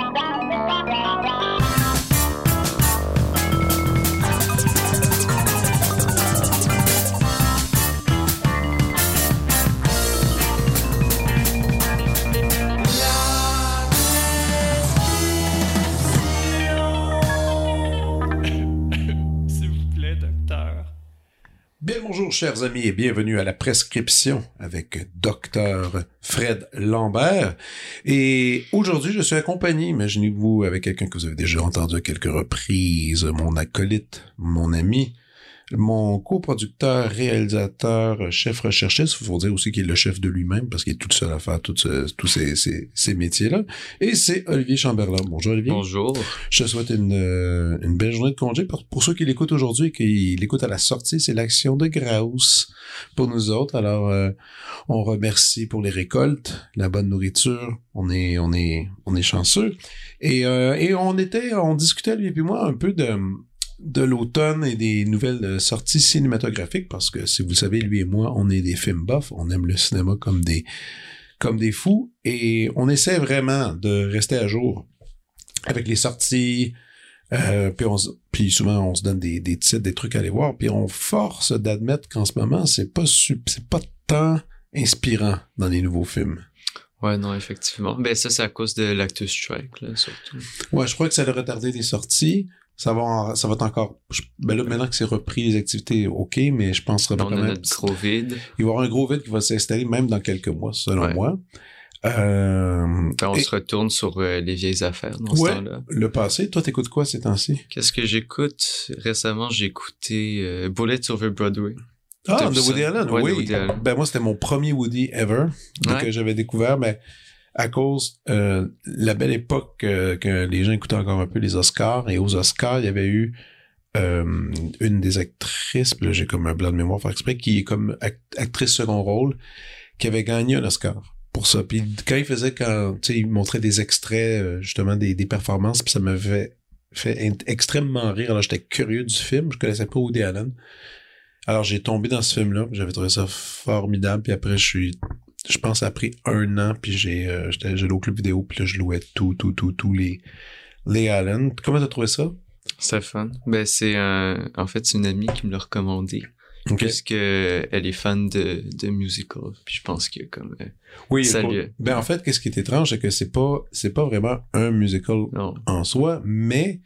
down, down. Chers amis et bienvenue à la prescription avec docteur Fred Lambert. Et aujourd'hui, je suis accompagné, imaginez-vous, avec quelqu'un que vous avez déjà entendu à quelques reprises, mon acolyte, mon ami, mon coproducteur, réalisateur, chef recherchiste, il faut dire aussi qu'il est le chef de lui-même parce qu'il est tout seul à faire tous ces, ces, ces métiers-là. Et c'est Olivier Chamberlain. Bonjour Olivier. Bonjour. Je te souhaite une, euh, une belle journée de congé. Pour, pour ceux qui l'écoutent aujourd'hui et qui l'écoutent à la sortie, c'est l'action de Graus pour nous autres. Alors, euh, on remercie pour les récoltes, la bonne nourriture. On est, on est, on est chanceux. Et, euh, et on était, on discutait lui et puis moi un peu de de l'automne et des nouvelles euh, sorties cinématographiques parce que si vous savez, lui et moi, on est des films buffs, on aime le cinéma comme des comme des fous et on essaie vraiment de rester à jour avec les sorties. Euh, puis, on, puis souvent on se donne des, des titres, des trucs à aller voir, puis on force d'admettre qu'en ce moment c'est pas c'est pas tant inspirant dans les nouveaux films. Ouais, non, effectivement. Ben ça, c'est à cause de l'Actus Strike, là, surtout. Ouais, je crois que ça a retardé des sorties ça va, ça va être encore. Ben là, maintenant que c'est repris les activités, ok, mais je pense que quand même. Notre gros vide. Il va y avoir un gros vide qui va s'installer même dans quelques mois, selon moi. Euh, on se retourne sur euh, les vieilles affaires dans ce temps-là. Le passé. Toi, t'écoutes quoi ces temps-ci? Qu'est-ce que j'écoute? Récemment, j'ai écouté euh, Bullets Over Broadway. Ah, de Woody Allen, oui. Ben moi, c'était mon premier Woody ever que j'avais découvert, mais à cause euh, la belle époque euh, que les gens écoutaient encore un peu les Oscars. Et aux Oscars il y avait eu euh, une des actrices là j'ai comme un blanc de mémoire faire exprès qui est comme actrice second rôle qui avait gagné un Oscar pour ça. Puis quand il faisait quand tu sais il montrait des extraits euh, justement des, des performances puis ça m'avait fait extrêmement rire. Alors j'étais curieux du film. Je connaissais pas Woody Allen. Alors j'ai tombé dans ce film là j'avais trouvé ça formidable. Puis après je suis je pense, ça a pris un an, puis j'ai, euh, j'étais, j'allais au club vidéo, puis là, je louais tout, tout, tout, tous les, les Allen. Comment t'as trouvé ça? C'était fun. Ben, c'est un, en fait, c'est une amie qui me l'a recommandé. Okay. Puisque elle est fan de, de musical. Puis je pense que comme, euh, oui, salut. ben, en fait, qu'est-ce qui est étrange, c'est que c'est pas, c'est pas vraiment un musical en soi, mais,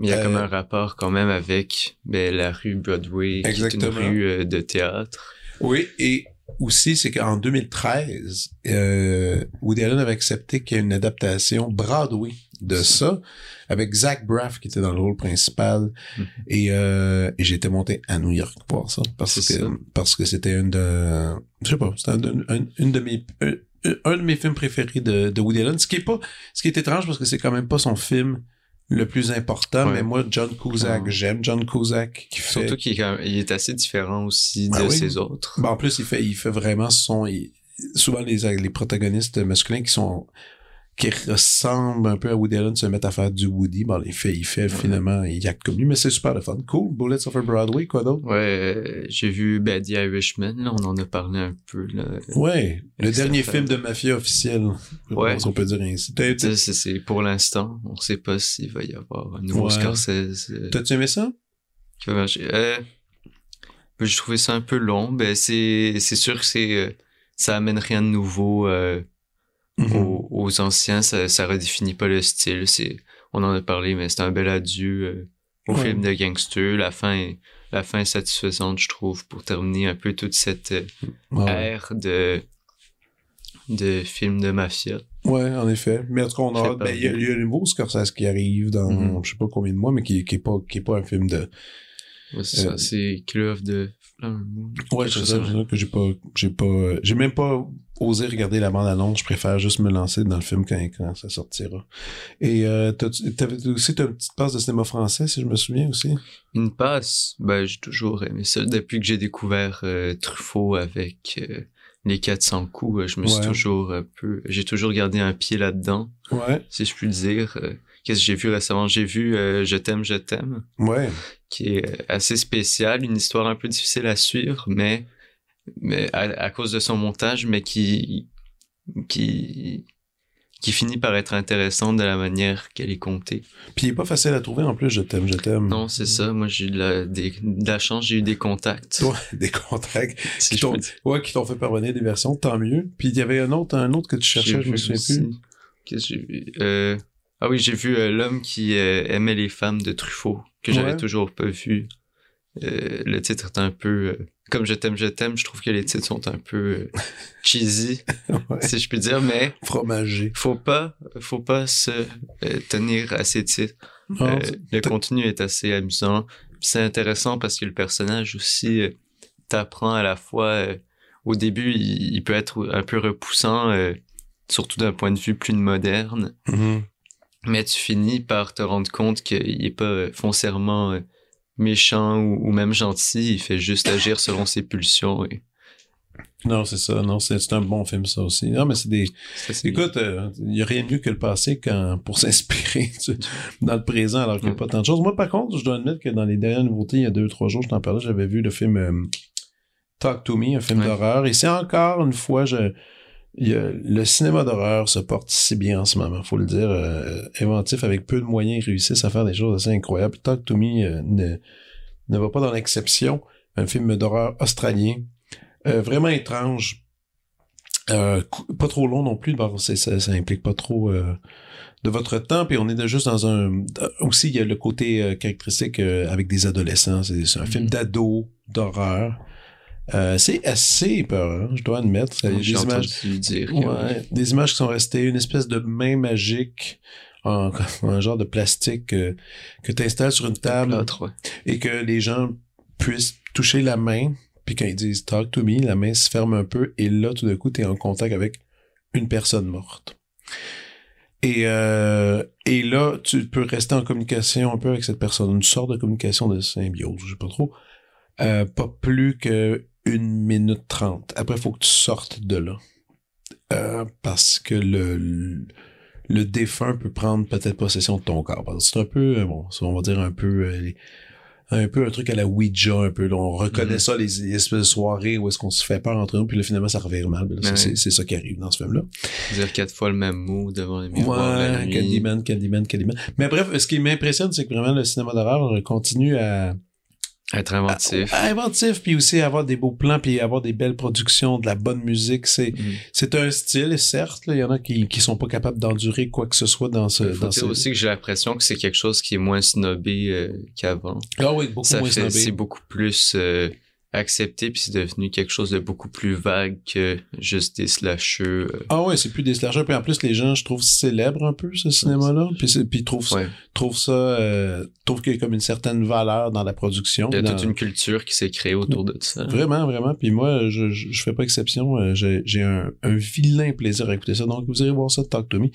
il y a comme euh, un rapport quand même avec ben, la rue Broadway, Exactement. qui est une rue euh, de théâtre. Oui, et aussi, c'est qu'en 2013, euh, Woody Allen avait accepté qu'il y ait une adaptation Broadway de ça, avec Zach Braff qui était dans le rôle principal. Mm-hmm. Et, euh, et j'étais monté à New York pour voir ça parce que parce que c'était une de je sais pas, c'était une de mes un, de mes films préférés de, de Woody Allen. Ce qui est pas ce qui est étrange parce que c'est quand même pas son film le plus important, mais moi, John Cusack, j'aime John Cusack. Qui fait... Surtout qu'il est, assez différent aussi ben de ses autres. Ben, en plus, il fait, il fait vraiment son... souvent, les, les protagonistes masculins qui sont qui ressemble un peu à Woody Allen se mettent à faire du Woody. Bon, il fait, il fait finalement, il acte comme lui, mais c'est super le fun. Cool. Bullets of a Broadway, quoi d'autre? Ouais, j'ai vu Bad The Irishman, là, on en a parlé un peu, là. Ouais, le dernier film de mafia officiel. Ouais. Si on peut dire ainsi. C'est, pour l'instant, on sait pas s'il va y avoir un nouveau ouais. Euh, T'as-tu aimé ça? Euh, j'ai trouvé ça un peu long. Ben, c'est, c'est sûr que c'est, euh, ça amène rien de nouveau, euh, Mm-hmm. aux, anciens, ça, ça redéfinit pas le style. C'est, on en a parlé, mais c'est un bel adieu euh, au film de gangster. La fin, est, la fin est satisfaisante, je trouve, pour terminer un peu toute cette euh, ère de de films de mafia. Ouais, en effet. Mais en tout cas, on a, ben, il y a, le nouveau Scorsese qui arrive dans, mm-hmm. je sais pas combien de mois, mais qui, qui est pas, qui est pas un film de, Ouais, c'est ça, euh, c'est Killer of the Ouais, c'est ça, que j'ai pas, j'ai pas, j'ai même pas osé regarder la bande annonce. Je préfère juste me lancer dans le film quand, quand ça sortira. Et euh, t'avais aussi t'as une petite passe de cinéma français, si je me souviens aussi? Une passe, ben j'ai toujours aimé ça depuis que j'ai découvert euh, Truffaut avec euh, les 400 coups. Je me suis toujours un peu, j'ai toujours gardé un pied là-dedans. Ouais. Si je puis le dire. Qu'est-ce que j'ai vu récemment? J'ai vu Je t'aime, je t'aime. Ouais qui est assez spécial, une histoire un peu difficile à suivre, mais, mais à, cause de son montage, mais qui, qui, qui finit par être intéressante de la manière qu'elle est comptée. Puis il est pas facile à trouver en plus, je t'aime, je t'aime. Non, c'est ça. Moi, j'ai eu de la, de la chance, j'ai eu des contacts. Toi, des contacts qui t'ont ouais, qui t'ont fait parvenir des versions, tant mieux. Puis il y avait un autre, un autre que tu cherchais, je me souviens plus. Qu'est-ce que j'ai vu? Euh... Ah oui, j'ai vu euh, L'homme qui euh, aimait les femmes de Truffaut, que j'avais toujours pas vu. Euh, le titre est un peu comme je t'aime, je t'aime, je trouve que les titres sont un peu cheesy, si je puis dire, mais fromagé. Faut pas, faut pas se tenir à ces titres. Le contenu est assez amusant, c'est intéressant parce que le personnage aussi t'apprend à la fois. au début, il, peut être un peu repoussant, surtout d'un point de vue plus moderne. Mm-hmm. Mais tu finis par te rendre compte qu'il est pas foncièrement méchant ou, même gentil, il fait juste agir selon ses pulsions. Et... Non, c'est ça. Non, c'est un bon film, ça aussi. Non, mais c'est des. Écoute, il euh, n'y a rien de mieux que le passé quand, pour s'inspirer dans le présent alors qu'il n'y a pas tant de choses. Moi, par contre, je dois admettre que dans les dernières nouveautés, il y a deux ou trois jours, je t'en parlais, j'avais vu le film euh, Talk to Me, un film d'horreur. Et c'est encore une fois, je. Le cinéma d'horreur se porte si bien en ce moment, faut le dire, euh, inventif avec peu de moyens, ils réussissent à faire des choses assez incroyables. Talk to Me ne, ne va pas dans l'exception. Un film d'horreur australien euh, vraiment étrange. Euh, pas trop long non plus, ça, ça implique pas trop euh, de votre temps, puis on est juste dans un... Aussi, il y a le côté caractéristique avec des adolescents, c'est un film mm-hmm. d'ado, d'horreur. C'est assez peur, je dois admettre. Il des images, dire, des images qui sont restées, une espèce de main magique, en, un genre de plastique que tu installes sur une table et que les gens puissent toucher la main puis quand ils disent talk to me, la main se ferme un peu et là, tout d'un coup, tu es en contact avec une personne morte. Et, euh, et là, tu peux rester en communication un peu avec cette personne, une sorte de communication de symbiose, je sais pas trop. Euh, pas plus que une minute trente. Après, il faut que tu sortes de là. Euh, parce que le, le, défunt peut prendre peut-être possession de ton corps. C'est un peu, bon, on va dire un peu un peu un truc à la Ouija un peu on reconnaît mhm. ça les, espèces de soirées où est-ce qu'on se fait peur entre nous puis là finalement ça revient mal c'est ça qui arrive dans ce film là dire quatre fois le même mot devant les miroirs ouais Candyman Candyman Candyman mais bref ce qui m'impressionne c'est que vraiment le cinéma d'horreur continue à être inventif. inventif, puis aussi avoir des beaux plans, puis avoir des belles productions, de la bonne musique. C'est mm. c'est un style, certes. Il y en a qui qui sont pas capables d'endurer quoi que ce soit dans ce. Faut dans dire aussi que j'ai l'impression que c'est quelque chose qui est moins snobé euh, qu'avant. Ah oui, beaucoup moins snobé. C'est beaucoup plus euh, accepté puis c'est devenu quelque chose de beaucoup plus vague que juste des slashers. Euh. Ah ouais, c'est plus des slashers puis en plus les gens je trouve célèbrent un peu ce cinéma là puis puis trouvent ça, trouvent ça euh, trouvent qu'il y a comme une certaine valeur dans la production. Il y a toute une culture qui s'est créée autour de ça. Vraiment vraiment puis moi je, je, fais pas exception, euh, j'ai un, un vilain plaisir à écouter ça donc vous irez voir ça Talk to Me.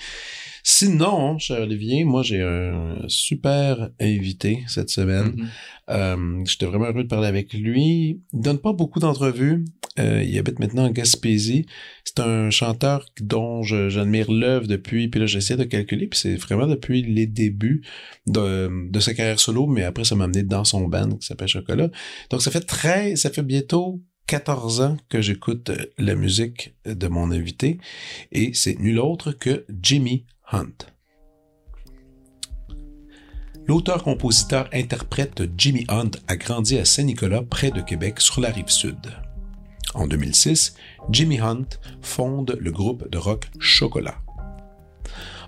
Sinon, cher Olivier, moi j'ai un super invité cette semaine. Mm-hmm. Euh, J'étais vraiment heureux de parler avec lui. Il donne pas beaucoup d'entrevues. Euh, il habite maintenant en Gaspésie. C'est un chanteur dont j'admire l'œuvre depuis, puis là j'essaie de calculer, puis c'est vraiment depuis les débuts de, de sa carrière solo, mais après ça m'a amené dans son band qui s'appelle Chocolat. Donc ça fait très, ça fait bientôt 14 ans que j'écoute la musique de mon invité et c'est nul autre que Jimmy Hunt. L'auteur-compositeur-interprète Jimmy Hunt a grandi à Saint-Nicolas, près de Québec, sur la rive sud. En 2006, Jimmy Hunt fonde le groupe de rock Chocolat.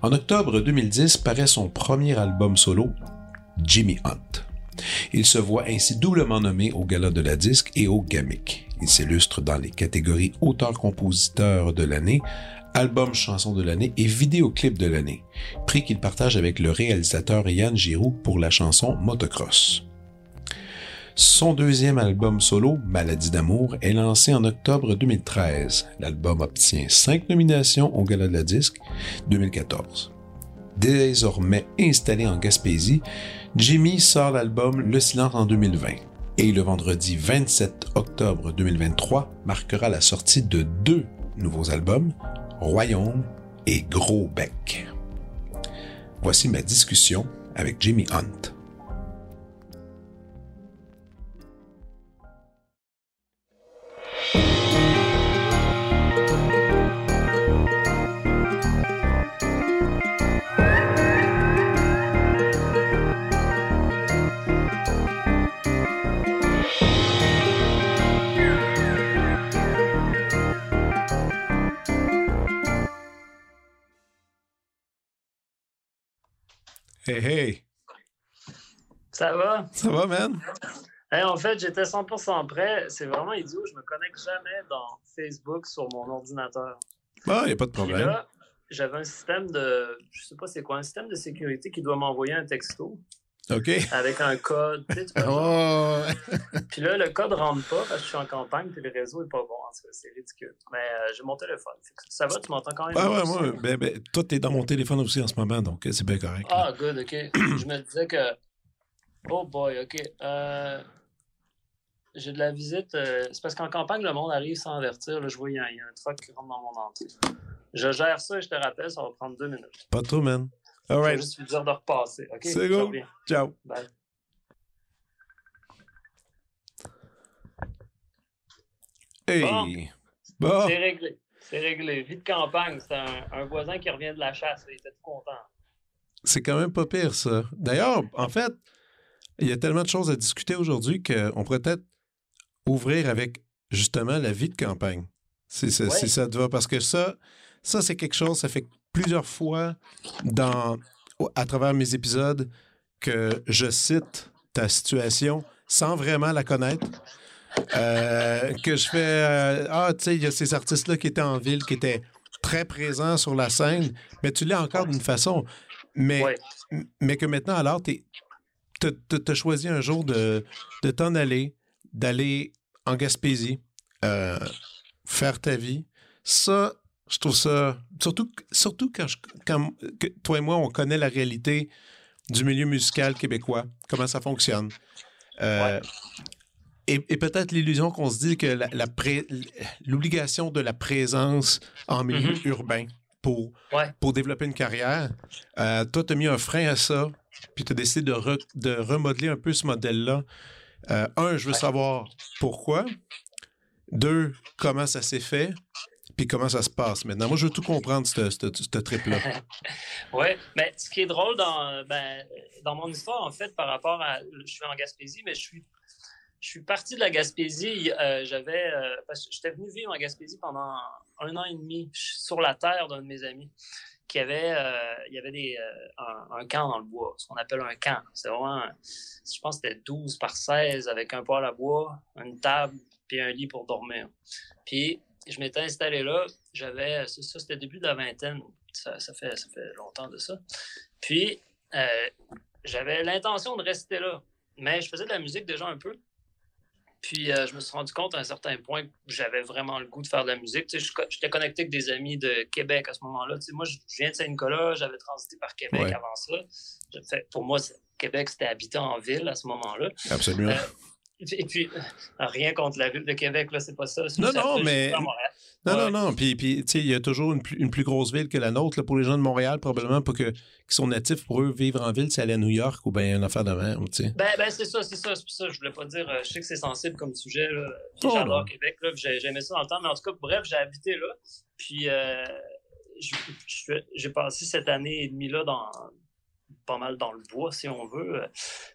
En octobre 2010 paraît son premier album solo, Jimmy Hunt. Il se voit ainsi doublement nommé au Gala de la Disque et au GAMIC. Il s'illustre dans les catégories auteur-compositeur de l'année, album chanson de l'année et vidéoclip de l'année, prix qu'il partage avec le réalisateur Yann Giroux pour la chanson Motocross. Son deuxième album solo, Maladie d'amour, est lancé en octobre 2013. L'album obtient cinq nominations au Gala de la Disque 2014. Désormais installé en Gaspésie, Jimmy sort l'album Le Silence en 2020 et le vendredi 27 octobre 2023 marquera la sortie de deux nouveaux albums, Royaume et Gros Bec. Voici ma discussion avec Jimmy Hunt. Hey, hey. Ça va? Ça va, man? en fait, j'étais 100% prêt. C'est vraiment idiot. Je me connecte jamais dans Facebook sur mon ordinateur. Ah, il n'y a pas de problème. là, j'avais un système de. Je sais pas c'est quoi, un système de sécurité qui doit m'envoyer un texto. OK. Avec un code. Tu sais, oh. puis là, le code rentre pas parce que je suis en campagne et le réseau est pas bon. C'est ridicule. Mais euh, j'ai mon téléphone. Ça va, tu m'entends quand même? Ah ouais, moi, ben, ben, toi, t'es dans mon téléphone aussi en ce moment, donc euh, c'est bien correct. Ah, good, OK. je me disais que. Oh boy, OK. Euh, j'ai de la visite. c'est parce qu'en campagne, le monde arrive sans avertir. Là, je vois, il y, a, un truck qui rentre dans mon entrée. Je gère ça et je te rappelle, ça va prendre deux minutes. Pas trop, man. All right. Je vais juste vous dire de repasser. C'est go. Ciao. Bye. Hey! Bon. C'est réglé. C'est réglé. Vie de campagne, c'est un, voisin qui revient de la chasse. Il était tout content. C'est quand même pas pire, ça. D'ailleurs, en fait, il y a tellement de choses à discuter aujourd'hui qu'on pourrait peut-être ouvrir avec justement la vie de campagne. Si, ça te va. Parce que ça, ça c'est quelque chose, ça fait plusieurs fois dans, à travers mes épisodes que je cite ta situation sans vraiment la connaître. Euh, que je fais euh, Ah, tu sais, il y a ces artistes-là qui étaient en ville, qui étaient très présents sur la scène, mais tu l'es encore d'une façon. Mais, mais que maintenant, alors, tu as choisi un jour de, de t'en aller, d'aller en Gaspésie, euh, faire ta vie. Ça, je trouve ça. Surtout, surtout quand, quand toi et moi, on connaît la réalité du milieu musical québécois, comment ça fonctionne. Euh, et, peut-être l'illusion qu'on se dit que l'obligation de la présence en milieu mm-hmm. urbain pour, pour développer une carrière, euh, toi, tu as mis un frein à ça, puis tu as décidé de, de, remodeler un peu ce modèle-là. Euh, un, je veux savoir pourquoi. Deux, comment ça s'est fait. Puis comment ça se passe maintenant? Moi, je veux tout comprendre, ce trip-là. oui, mais ce qui est drôle dans, ben, dans mon histoire, en fait, par rapport à. Je suis en Gaspésie, mais je suis, je suis parti de la Gaspésie. Euh, j'avais. Euh, j'étais venu vivre en Gaspésie pendant un an et demi sur la terre d'un de mes amis qui avait, euh, il y avait des, un, camp dans le bois, ce qu'on appelle un camp. C'est vraiment, je pense que c'était 12 par 16 avec un poêle à bois, une table, puis un lit pour dormir. Puis je m'étais installé là. J'avais, ça, c'était début de la vingtaine. Ça, fait, ça fait longtemps de ça. Puis, euh, j'avais l'intention de rester là. Mais je faisais de la musique déjà un peu. Puis, euh, je me suis rendu compte à un certain point que j'avais vraiment le goût de faire de la musique. Tu sais, j'étais connecté avec des amis de Québec à ce moment-là. Tu sais, moi, je viens de Saint-Nicolas, j'avais transité par Québec avant ça. Fait, pour moi, Québec, c'était habité en ville à ce moment-là. Absolument. Euh, et puis, rien contre la ville de Québec, là, c'est pas ça. Non, non, mais. Non, non, non. Puis, puis tu sais, il y a toujours une, une, plus grosse ville que la nôtre. Là, pour les gens de Montréal, probablement, pas que, qui sont natifs, pour eux, vivre en ville, c'est aller à New York ou bien une affaire de même, tu sais. Ben, ben c'est ça, c'est ça. C'est pour ça je voulais pas dire. Euh, je sais que c'est sensible comme sujet, là. Oh, j'adore Québec, là. J'aimais ça dans le temps. Mais en tout cas, bref, j'ai habité là. Puis, euh, j'ai passé cette année et demie là dans pas mal dans le bois, si on veut.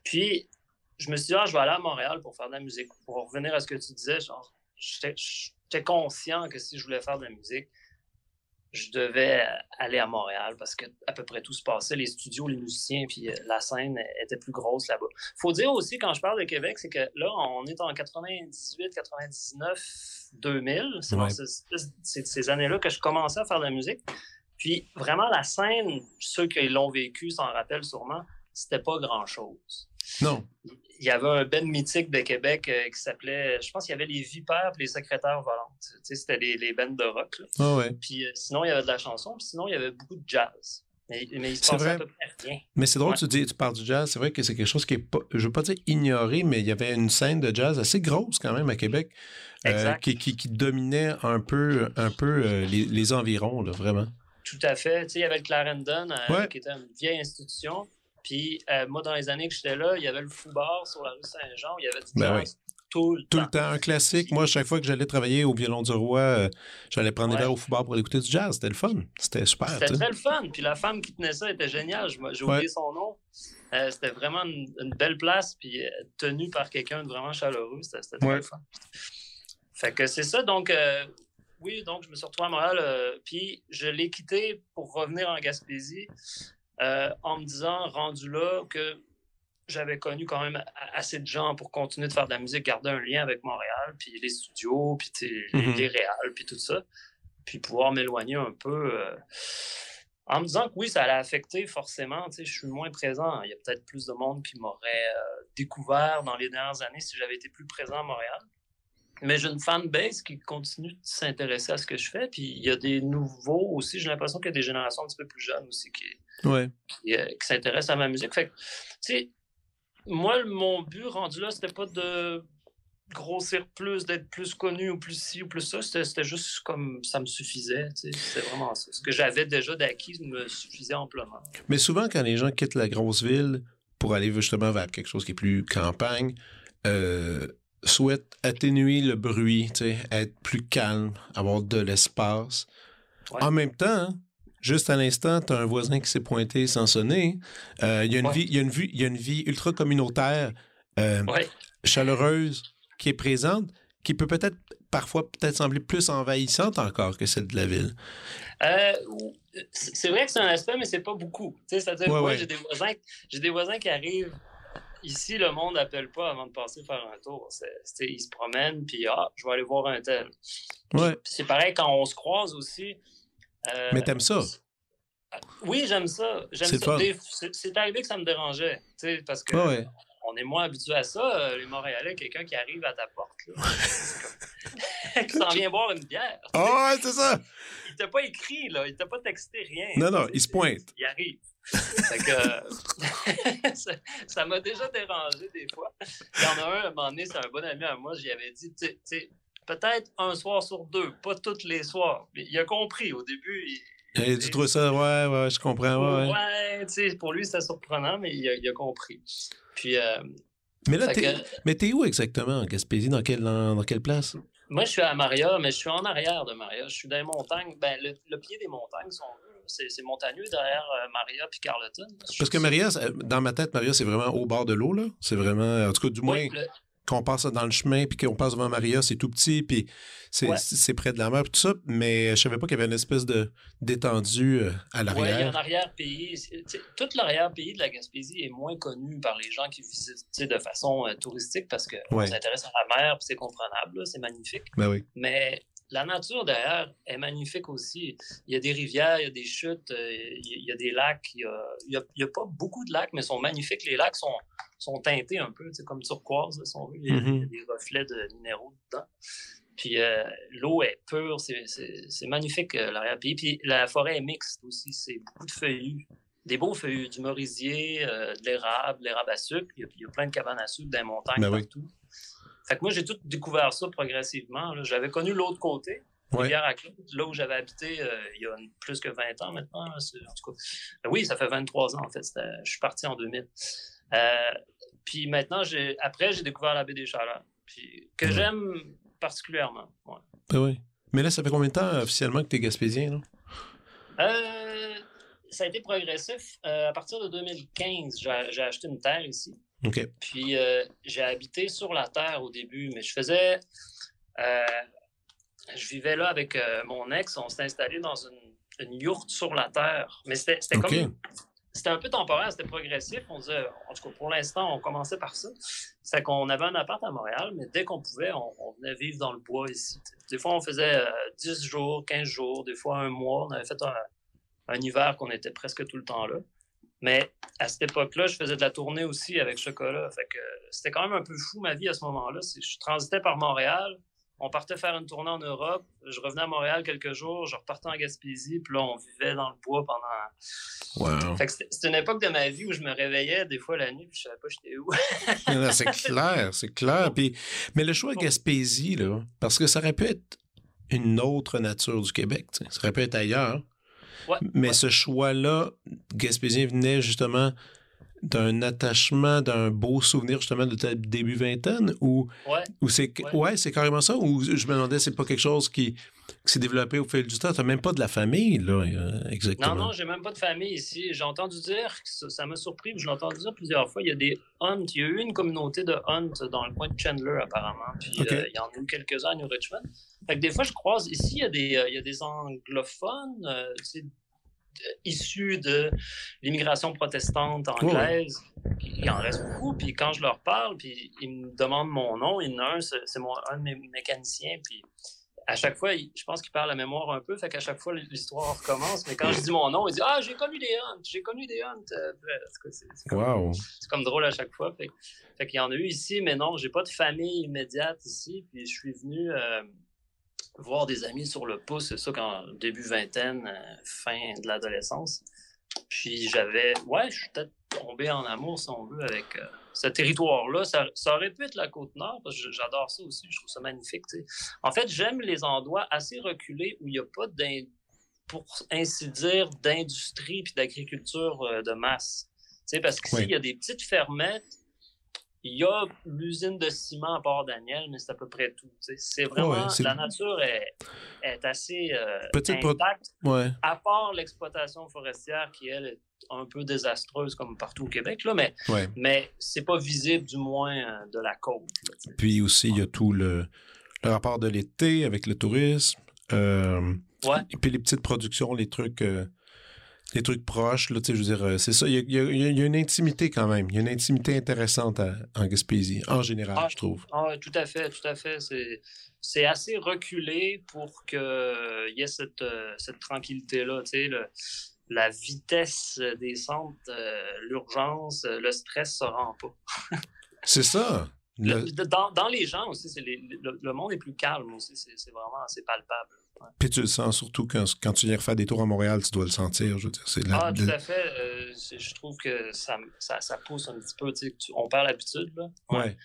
Puis, je me suis dit, ah, je vais aller à Montréal pour faire de la musique. Pour revenir à ce que tu disais, j'étais conscient que si je voulais faire de la musique, je devais aller à Montréal parce que à peu près tout se passait, les studios, les musiciens, puis euh, la scène était plus grosse là-bas. Faut dire aussi, quand je parle de Québec, c'est que là, on est en 98, 99, 2000. C'est ces années-là que je commençais à faire de la musique. Puis vraiment, la scène, ceux qui l'ont vécu s'en rappellent sûrement, c'était pas grand-chose. Non il y avait un band mythique de Québec euh, qui s'appelait, je pense qu'il y avait les Vipères et les Secrétaires Volantes. Tu sais, c'était les, les bands de rock. Ah ouais. Puis euh, sinon, il y avait de la chanson, puis sinon, il y avait beaucoup de jazz. Mais, mais il se passait à peu près rien. Mais c'est drôle, tu, dis, tu parles du jazz. C'est vrai que c'est quelque chose qui est pas, je veux pas dire ignoré, mais il y avait une scène de jazz assez grosse quand même à Québec euh, qui, qui, qui, dominait un peu, un peu les, les, environs, là, vraiment. Tout à fait. Tu sais, il y avait le Clarendon, qui était une vieille institution. Puis euh, moi, dans les années que j'étais là, il y avait le Foubar sur la rue Saint-Jean, il y avait du ben tout le tout temps. le temps, un classique. Moi, chaque fois que j'allais travailler au Violon du Roi, euh, j'allais prendre des verres au Foubar pour écouter du jazz. C'était le fun. C'était super. C'était très le fun. Puis la femme qui tenait ça était géniale. J'ai oublié son nom. Euh, c'était vraiment une, belle place, puis tenue par quelqu'un de vraiment chaleureux. C'était très le fun. Fait que c'est ça. Donc, oui, donc je me suis retrouvé à Montréal, puis je l'ai quitté pour revenir en Gaspésie. Euh, en me disant, rendu là, que j'avais connu quand même assez de gens pour continuer de faire de la musique, garder un lien avec Montréal, puis les studios, puis mm-hmm. les réals, puis tout ça, puis pouvoir m'éloigner un peu. Euh, en me disant que oui, ça allait affecter forcément, je suis moins présent. Il y a peut-être plus de monde qui m'aurait euh, découvert dans les dernières années si j'avais été plus présent à Montréal. Mais j'ai une fanbase qui continue de s'intéresser à ce que je fais. Puis il y a des nouveaux aussi. J'ai l'impression qu'il y a des générations un petit peu plus jeunes aussi qui, ouais. qui, euh, s'intéressent à ma musique. Fait sais, moi, mon but rendu là, c'était pas de grossir plus, d'être plus connu ou plus ci ou plus ça. C'était juste comme ça me suffisait. C'était vraiment ça. Ce que j'avais déjà d'acquis me suffisait amplement. Mais souvent, quand les gens quittent la grosse ville pour aller justement vers quelque chose qui est plus campagne, euh, souhaitent atténuer le bruit, être plus calme, avoir de l'espace. En même temps, juste à l'instant, tu as un voisin qui s'est pointé sans sonner. Euh, il y, a une vie, y, y a une vie ultra communautaire, euh, chaleureuse, qui est présente, qui peut peut-être parfois peut-être sembler plus envahissante encore que celle de la ville. Euh, c'est vrai que c'est un aspect, mais c'est pas beaucoup. C'est-à-dire, moi, j'ai des voisins, j'ai des voisins qui arrivent ici. Le monde n'appelle pas avant de passer faire un tour. ils se promènent, puis ah, je vais aller voir un tel. C'est pareil quand on se croise aussi. Euh, mais t'aimes ça? Oui, j'aime ça. J'aime ça. C'est arrivé que ça me dérangeait, parce que on est moins habitué à ça, euh, les Montréalais, quelqu'un qui arrive à ta porte, qui s'en vient boire une bière. Ah ouais, c'est ça! Il t'a pas écrit, là, il t'a pas texté rien. Non, non, il se pointe. Il arrive. que, ça m'a déjà dérangé des fois. Il y en a un, à un moment donné, c'est un bon ami à moi, j'y avais dit, tu sais, peut-être un soir sur deux, pas tous les soirs. Mais il a compris au début. Il, tu trouves ça, ouais, ouais, je comprends. Ouais, ouais tu sais, pour lui, c'était surprenant, mais il a, il a compris. Puis. Euh, mais là, t'es, mais t'es où exactement en Gaspésie? Dans quelle, dans, quelle place? Moi, je suis à Maria, mais je suis en arrière de Maria. Je suis dans les montagnes. Ben, le, pied des montagnes, sont c'est, c'est montagneux derrière euh, Maria puis Carleton. Parce que Maria, dans ma tête, Maria, c'est vraiment au bord de l'eau, là. C'est vraiment, en tout cas, du moins, qu'on passe dans le chemin puis qu'on passe devant Maria, c'est tout petit, puis c'est près de la mer, tout ça. Mais je savais pas qu'il y avait une espèce de d'étendue euh, à l'arrière. Oui, il y a un arrière-pays. Tout l'arrière-pays de la Gaspésie est moins connu par les gens qui visitent de façon euh, touristique parce qu'on s'intéresse à la mer, puis c'est comprenable, c'est magnifique. Ben oui. Mais la nature derrière est magnifique aussi. Il y a des rivières, il y a des chutes, euh, il y a des lacs. Il n'y a, pas beaucoup de lacs, mais ils sont magnifiques. Les lacs sont, sont teintés un peu, comme turquoise, sont, il, y a, mm-hmm. des reflets de minéraux dedans. Puis euh, l'eau est pure, c'est magnifique euh, l'arrière-pays. Puis la forêt est mixte aussi, c'est beaucoup de feuillus, des beaux feuillus, du merisier, de l'érable, l'érable à sucre. Il y, a, plein de cabanes à sucre dans les montagnes ben partout. Fait que moi, j'ai tout découvert ça progressivement. J'avais connu l'autre côté, à là où j'avais habité euh, il y a plus que 20 ans maintenant. En tout cas, ben oui, ça fait 23 ans en fait. Je suis parti en 2000. Euh, puis maintenant, après, j'ai découvert la baie des Chaleurs, puis que j'aime particulièrement. Ben oui. Mais là, ça fait combien de temps officiellement que tu es gaspésien? Là? Euh, ça a été progressif. à partir de 2015, j'ai acheté une terre ici. Puis euh, j'ai habité sur la terre au début, mais je faisais. Euh, je vivais là avec euh, mon ex, on s'est installé dans une, une, yourte sur la terre. Mais c'était comme. C'était un peu temporaire, c'était progressif. On disait, en tout cas, pour l'instant, on commençait par ça. C'est qu'on avait un appart à Montréal, mais dès qu'on pouvait, on, venait vivre dans le bois ici. Des fois, on faisait 10 jours, 15 jours, des fois un mois. On avait fait un, un hiver qu'on était presque tout le temps là. Mais à cette époque-là, je faisais de la tournée aussi avec Chocolat. Fait que c'était quand même un peu fou ma vie à ce moment-là. Je transitais par Montréal. On partait faire une tournée en Europe. Je revenais à Montréal quelques jours. Je repartais en Gaspésie. Puis là, on vivait dans le bois pendant. Wow. Fait que c'était une époque de ma vie où je me réveillais des fois la nuit. Puis je savais pas j'étais où. c'est clair, c'est clair. Puis, mais le choix de Gaspésie, là, parce que ça aurait pu être une autre nature du Québec. Ça aurait pu être ailleurs. Mais ce choix-là, Gaspésien venait justement d'un attachement, d'un beau souvenir justement de ta début vingtaine ou, ou c'est ouais. c'est carrément ça ou je me demandais c'est pas quelque chose qui, s'est développé au fil du temps. Tu même pas de la famille, là, euh, exactement. Non, non, j'ai même pas de famille ici. J'ai entendu dire, ça m'a surpris, je l'ai entendu dire plusieurs fois, il y a des Hunt. Il y a eu une communauté de Hunt dans le coin de Chandler, apparemment. Puis euh, il y en a eu quelques-uns à New Richmond. Fait que des fois, je croise ici, il y a des, euh, il y a des anglophones, issus de l'immigration protestante anglaise. Il en reste beaucoup. Puis quand je leur parle, puis ils me demandent mon nom, il y en a un, c'est un de mes mécaniciens. Puis à chaque fois, je pense qu'il perd la mémoire un peu, fait qu'à chaque fois, l'histoire recommence. Mais quand je dis mon nom, il dit Ah, j'ai connu des hunts, j'ai connu des hunts. Euh, c'est comme, comme, drôle à chaque fois. Fait, fait qu'il y en a eu ici, mais non, j'ai pas de famille immédiate ici. Puis je suis venu euh, voir des amis sur le pouce, c'est ça, quand début vingtaine, euh, fin de l'adolescence. Puis j'avais, ouais, je suis peut-être tombé en amour, si on veut, avec ce territoire-là, ça, aurait pu être la côte nord, parce que j'adore ça aussi, je trouve ça magnifique. En fait, j'aime les endroits assez reculés où il n'y a pas, pour ainsi dire, d'industrie puis d'agriculture euh, de masse. parce qu'ici, il y a des petites fermettes, il y a l'usine de ciment à Port-Daniel, mais c'est à peu près tout. C'est vraiment, la nature est, est assez euh, intacte, à part l'exploitation forestière qui, elle, est un peu désastreuse comme partout au Québec, là, mais, mais c'est pas visible du moins euh, de la côte. Puis aussi, il y a tout le, rapport de l'été avec le tourisme. Euh, et puis les petites productions, les trucs, euh, les trucs proches, là, je veux dire, c'est ça. Il y, a, une intimité quand même. Il y a une intimité intéressante en Gaspésie, en général, ah, je trouve. Ah, tout à fait, tout à fait. C'est assez reculé pour qu'il y ait cette, cette tranquillité-là. Tu sais, la vitesse des centres, euh, l'urgence, euh, le stress se rend pas. c'est ça. dans, les gens aussi, le, monde est plus calme aussi. C'est vraiment assez palpable. Puis tu le sens surtout quand, quand tu viens faire des tours à Montréal, tu dois le sentir. Je veux dire, ah, tout à fait. Euh, je trouve que ça, ça, pousse un petit peu. on perd l'habitude. Ouais.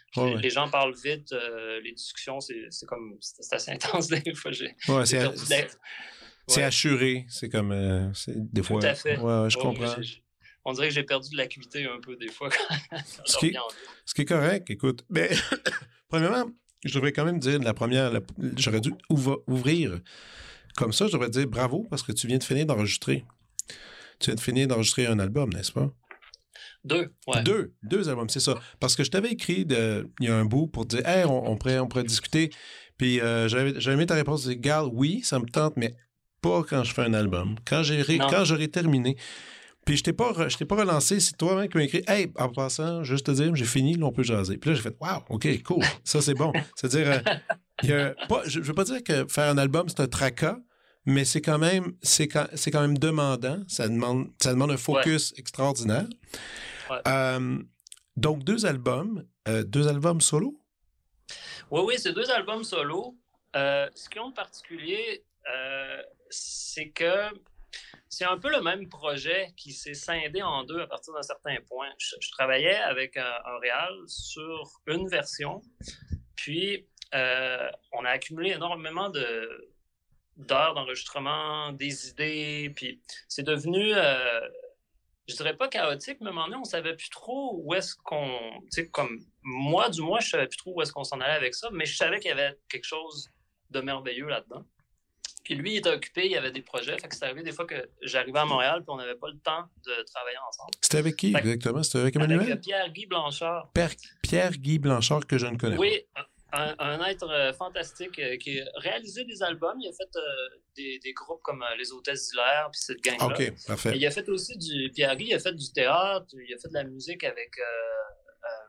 les, gens parlent vite. les discussions, c'est comme. C'est assez intense des fois. Ouais, c'est c'est assuré. C'est comme. Euh, des fois. Tout à fait. Je comprends. on dirait que j'ai perdu de l'acuité un peu des fois. ce, qui, ce, qui, est correct, écoute. Mais, premièrement, je devrais quand même dire la première. J'aurais dû ouvrir comme ça. Je devrais dire bravo parce que tu viens de finir d'enregistrer. Tu viens de finir d'enregistrer un album, n'est-ce pas? Deux, ouais. Deux, deux albums, c'est ça. Parce que je t'avais écrit de, il y a un bout pour dire, hey, on, pourrait, on pourrait discuter. Puis euh, j'avais, mis ta réponse, Garde, oui, ça me tente, mais pas quand je fais un album. Quand j'aurai terminé. Puis je t'ai pas, t'ai pas relancé, c'est toi-même qui m'as écrit Hey, en passant, juste te dire, j'ai fini, là, on peut jaser. Puis là, j'ai fait Wow, OK, cool, ça c'est bon. C'est-à-dire, euh, je ne veux pas dire que faire un album, c'est un tracas, mais c'est quand même c'est quand, quand même demandant. Ça demande, ça demande un focus extraordinaire. Euh, donc, deux albums, euh, deux albums solo? Oui, oui, c'est deux albums solo. ce qui ont de particulier, c'est que c'est un peu le même projet qui s'est scindé en deux à partir d'un certain point. Je, travaillais avec un, Réal sur une version, puis euh, on a accumulé énormément de d'heures d'enregistrement, des idées, puis c'est devenu, euh, je dirais pas chaotique, mais à un moment donné, on savait plus trop où est-ce qu'on, tu sais, comme moi, du moins, je savais plus trop où est-ce qu'on s'en allait avec ça, mais je savais qu'il y avait quelque chose de merveilleux là-dedans. Puis lui, il était occupé, il avait des projets. Fait que c'est arrivé des fois que j'arrivais à Montréal puis on n'avait pas le temps de travailler ensemble. C'était avec qui exactement? C'était avec Emmanuel? Avec Pierre-Guy Blanchard. Pierre-Guy Blanchard que je ne connais pas. Oui, un, être euh, fantastique euh, qui a réalisé des albums. Il a fait euh, des, des, groupes comme Les Hôtesses d'Hilaire puis cette gang-là. OK, parfait. il a fait aussi du... Pierre-Guy, il a fait du théâtre, il a fait de la musique avec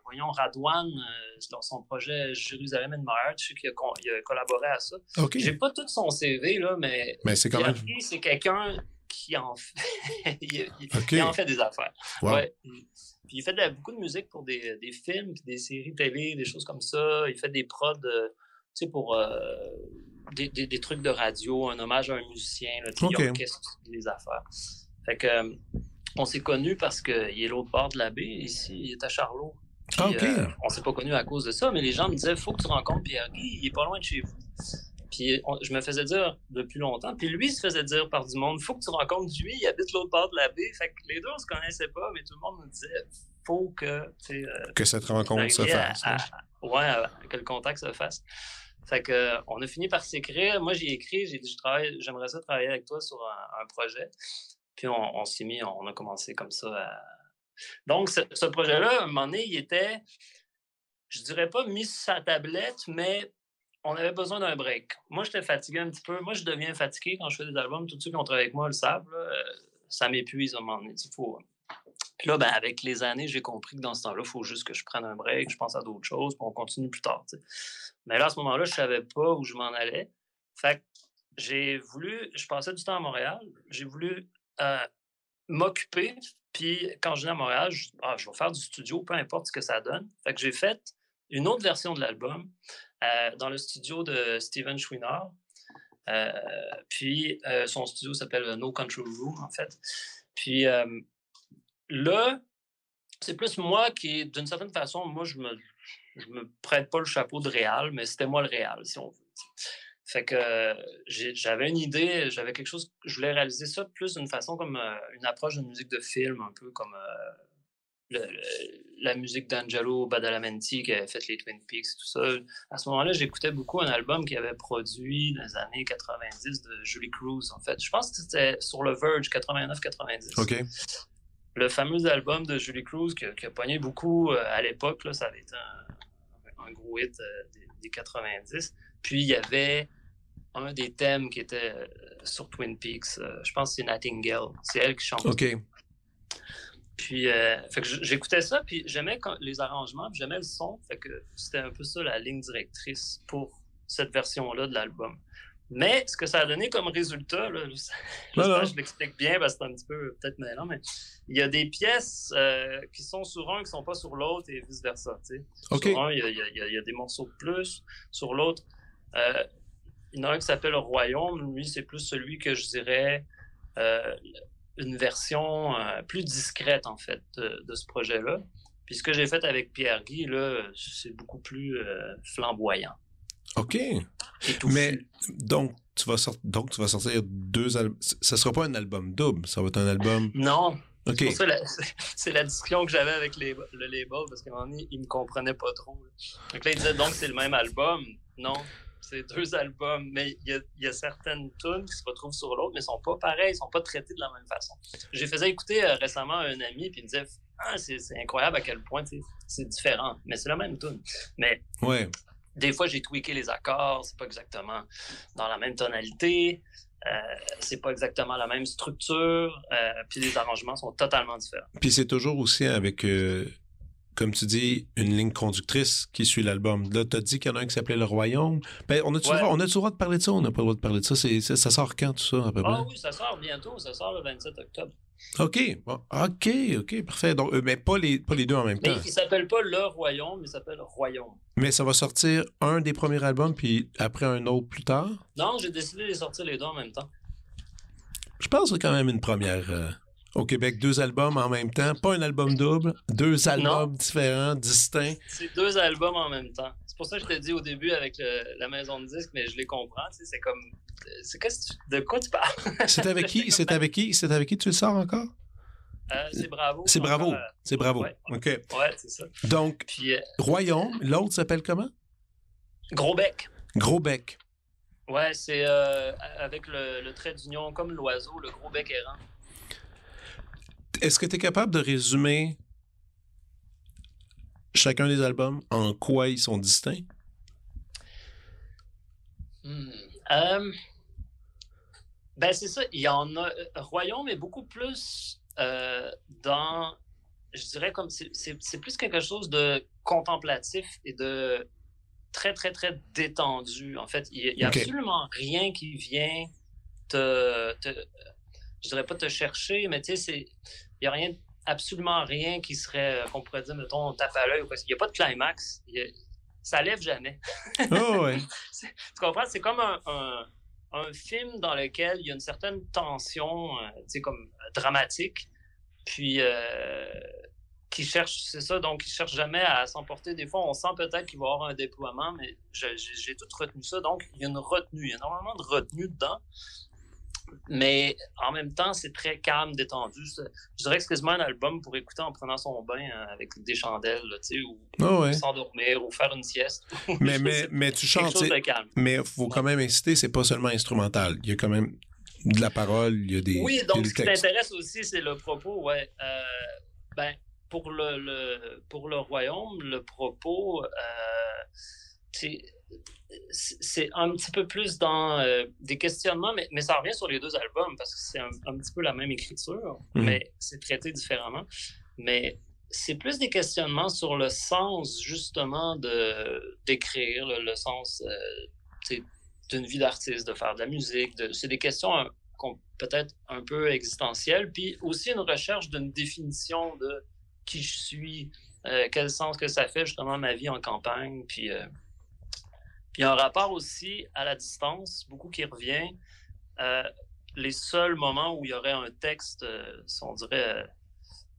voyons, Radouane, euh, dans son projet Jérusalem and Mart, je sais qu'il a, a, collaboré à ça. Okay. J'ai pas tout son CV, là, mais, mais c'est quand même... c'est quelqu'un qui en fait... il, en fait des affaires. Ouais. Puis il fait beaucoup de musique pour des, des films, puis des séries télé, des choses comme ça. Il fait des prods, euh, tu sais, pour euh, des, des, des, trucs de radio, un hommage à un musicien, là, okay. orchestre des affaires. Fait que on s'est connus parce qu'il est l'autre bord de la baie, ici, il est à Charlot. Ah, euh, on s'est pas connus à cause de ça, mais les gens me disaient faut que tu rencontres Pierre-Guy, il est pas loin de chez vous. Puis je me faisais dire depuis longtemps. Puis lui se faisait dire par du monde faut que tu rencontres lui, il habite l'autre bord de la baie. Fait que les deux, on se connaissait pas, mais tout le monde me disait faut que. Euh, que cette rencontre se fasse. ouais, que le contact se fasse. Fait que, on a fini par s'écrire. Moi, j'ai écrit, j'ai dit j'aimerais ça travailler avec toi sur un, projet. Puis on, on s'est mis, on a commencé comme ça à donc, ce, projet-là, à un moment donné, il était, je dirais pas mis sur sa tablette, mais on avait besoin d'un break. Moi, j'étais fatigué un petit peu. Moi, je deviens fatigué quand je fais des albums. Tous ceux qui ont travaillé avec moi le savent. Euh, ça m'épuise à un moment donné. Faut... Puis là, ben, avec les années, j'ai compris que dans ce temps-là, il faut juste que je prenne un break, je pense à d'autres choses, puis on continue plus tard. Mais là, à ce moment-là, je ne savais pas où je m'en allais. Fait que j'ai voulu, je passais du temps à Montréal, j'ai voulu euh, m'occuper. Puis quand je viens à Montréal, je, ah, je vais faire du studio, peu importe ce que ça donne. Fait que j'ai fait une autre version de l'album euh, dans le studio de Steven Schwinner. Euh, puis son studio s'appelle No Control Room, en fait. Puis là, c'est plus moi qui, d'une certaine façon, moi, je me, je me prête pas le chapeau de réal, mais c'était moi le réal, si on veut. Fait que j'avais une idée, j'avais quelque chose, je voulais réaliser ça plus d'une façon comme euh, une approche de musique de film, un peu comme euh, la musique d'Angelo Badalamenti qui avait fait les Twin Peaks et tout ça. À ce moment-là, j'écoutais beaucoup un album qu'il avait produit dans les années 90 de Julie Cruz, en fait. Je pense que c'était sur le Verge 89-90. OK. Le fameux album de Julie Cruz qui, a pogné beaucoup euh, à l'époque, ça avait été un, gros hit des, des 90. Puis il y avait un des thèmes qui était euh, sur Twin Peaks. Euh, je pense que c'est Nightingale. C'est elle qui chante. OK. Puis euh, j'écoutais ça, puis j'aimais les arrangements, puis j'aimais le son. Fait que c'était un peu ça la ligne directrice pour cette version-là de l'album. Mais ce que ça a donné comme résultat, là, je l'explique bien parce que c'est un petit peu peut-être mêlant, mais il y a des pièces qui sont sur un qui ne sont pas sur l'autre et vice-versa. Sur un, il y, a, des morceaux de plus, sur l'autre, euh, il y en a un qui s'appelle Royaume. Lui, c'est plus celui que je dirais euh, une version euh, plus discrète, en fait, de, ce projet-là. Puis ce que j'ai fait avec Pierre-Guy, là, c'est beaucoup plus flamboyant. OK. Mais donc tu, vas donc, tu vas sortir deux albums. Ça sera pas un album double, ça va être un album. Non. OK. C'est la, discussion que j'avais avec les, le label, parce qu'à un moment donné, il me comprenait pas trop. Donc là, il disait donc c'est le même album. Non, c'est deux albums, mais il y, a, certaines tunes qui se retrouvent sur l'autre, mais ne sont pas pareilles, ne sont pas traitées de la même façon. J'ai fait écouter euh, récemment à un ami, puis il me disait ah, c'est incroyable à quel point c'est différent, mais c'est la même tune. Mais ouais. des fois, j'ai tweaké les accords, c'est pas exactement dans la même tonalité. Euh, c'est pas exactement la même structure, euh, puis les arrangements sont totalement différents. Puis c'est toujours aussi avec comme tu dis, une ligne conductrice qui suit l'album. Là, tu as dit qu'il y en a un qui s'appelait Le Royaume. Ben, on a-tu le droit de parler de ça? On n'a pas le droit de parler de ça? ça sort quand, tout ça, à peu près? Ah oui, ça sort bientôt. Ça sort le 27 octobre. OK. OK, OK, parfait. Donc, euh, mais pas les, pas les deux en même temps. Il s'appelle pas Le Royaume, il s'appelle Royaume. Mais ça va sortir un des premiers albums, puis après un autre plus tard? Non, j'ai décidé de sortir les deux en même temps. Je pense que c'est quand même une première... Euh, au Québec, deux albums en même temps. Pas un album double, deux albums différents, distincts. C'est deux albums en même temps. C'est pour ça que je t'ai dit au début avec la maison de disques, mais je les comprends. c'est comme. C'est de quoi tu parles? c'est avec qui? C'est avec qui? C'est avec qui tu le sors encore? Euh, c'est Bravo. C'est Bravo. c'est Bravo. OK. Ouais, c'est ça. Donc, euh, Royaume, l'autre s'appelle comment? Gros Bec. Gros Bec. Ouais, c'est euh, avec le, le trait d'union comme l'oiseau, le gros bec errant. Est-ce que tu es capable de résumer chacun des albums, en quoi ils sont distincts? Hmm. Euh, ben c'est ça, il y en a. Euh, Royaume est beaucoup plus euh, dans, je dirais comme c'est plus quelque chose de contemplatif et de très très très détendu. En fait, il n'y a, absolument rien qui vient te, te je dirais pas te chercher, mais tu sais, il n'y a rien, absolument rien qui serait, euh, qu'on pourrait dire, mettons, on tape à l'œil ou quoi. Il n'y a pas de climax. ça lève jamais. Oh, ouais. tu comprends? C'est comme un, un, film dans lequel il y a une certaine tension, euh, tu sais, comme euh, dramatique, puis qui cherche, c'est ça, donc il cherche jamais à s'emporter. Des fois, on sent peut-être qu'il va y avoir un déploiement, mais j'ai tout retenu ça. Donc, il y a une retenue. Il y a énormément de retenue dedans. Mais en même temps, c'est très calme, détendu. Je dirais que c'est quasiment un album pour écouter en prenant son bain euh, avec des chandelles, tu sais, ou ah s'endormir, ou faire une sieste. Mais, mais, mais tu chantes. Mais il faut quand même inciter, c'est pas seulement instrumental. Il y a quand même de la parole, il y a des. Oui, donc ce qui t'intéresse aussi, c'est le propos, ouais. Euh, ben, pour le, pour le royaume, le propos, euh, c'est un petit peu plus dans euh, des questionnements, mais, mais, ça revient sur les deux albums parce que c'est un, petit peu la même écriture, mhm. mais c'est traité différemment. Mais c'est plus des questionnements sur le sens justement de d'écrire, le, sens euh, d'une vie d'artiste, de faire de la musique. De, c'est des questions peut-être un peu existentielles, puis aussi une recherche d'une définition de qui je suis, euh, quel sens que ça fait justement ma vie en campagne, puis puis un rapport aussi à la distance, beaucoup qui revient. Euh, les seuls moments où il y aurait un texte, euh, on dirait, euh,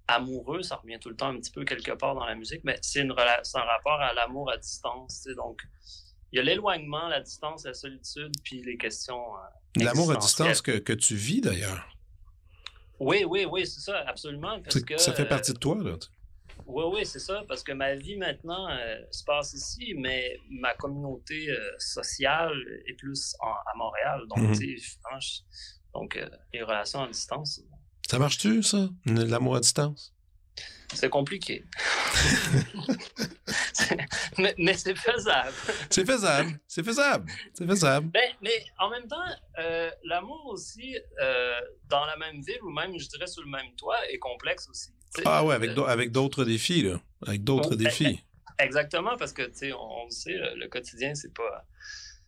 amoureux, ça revient tout le temps un petit peu quelque part dans la musique, mais c'est, un rapport à l'amour à distance. Donc, il y a l'éloignement, la distance, la solitude, puis les questions. l'amour à distance que, que tu vis d'ailleurs. Oui, oui, oui, c'est ça, absolument. Parce que, ça fait partie de toi, là. Oui, oui, c'est ça, parce que ma vie maintenant euh, se passe ici, mais ma communauté euh, sociale est plus à Montréal. Donc, tu sais, donc euh, les relations à distance. Ça marche-tu, ça, l'amour à distance? C'est compliqué. mais, c'est faisable. C'est faisable. C'est faisable. C'est faisable. Ben, mais en même temps, l'amour aussi, dans la même ville ou même, je dirais, sous le même toit, est complexe aussi. Ah ouais, avec, avec d'autres défis, là. Avec d'autres ben, défis. Exactement, parce que, tu sais, on, sait, le, quotidien, c'est pas...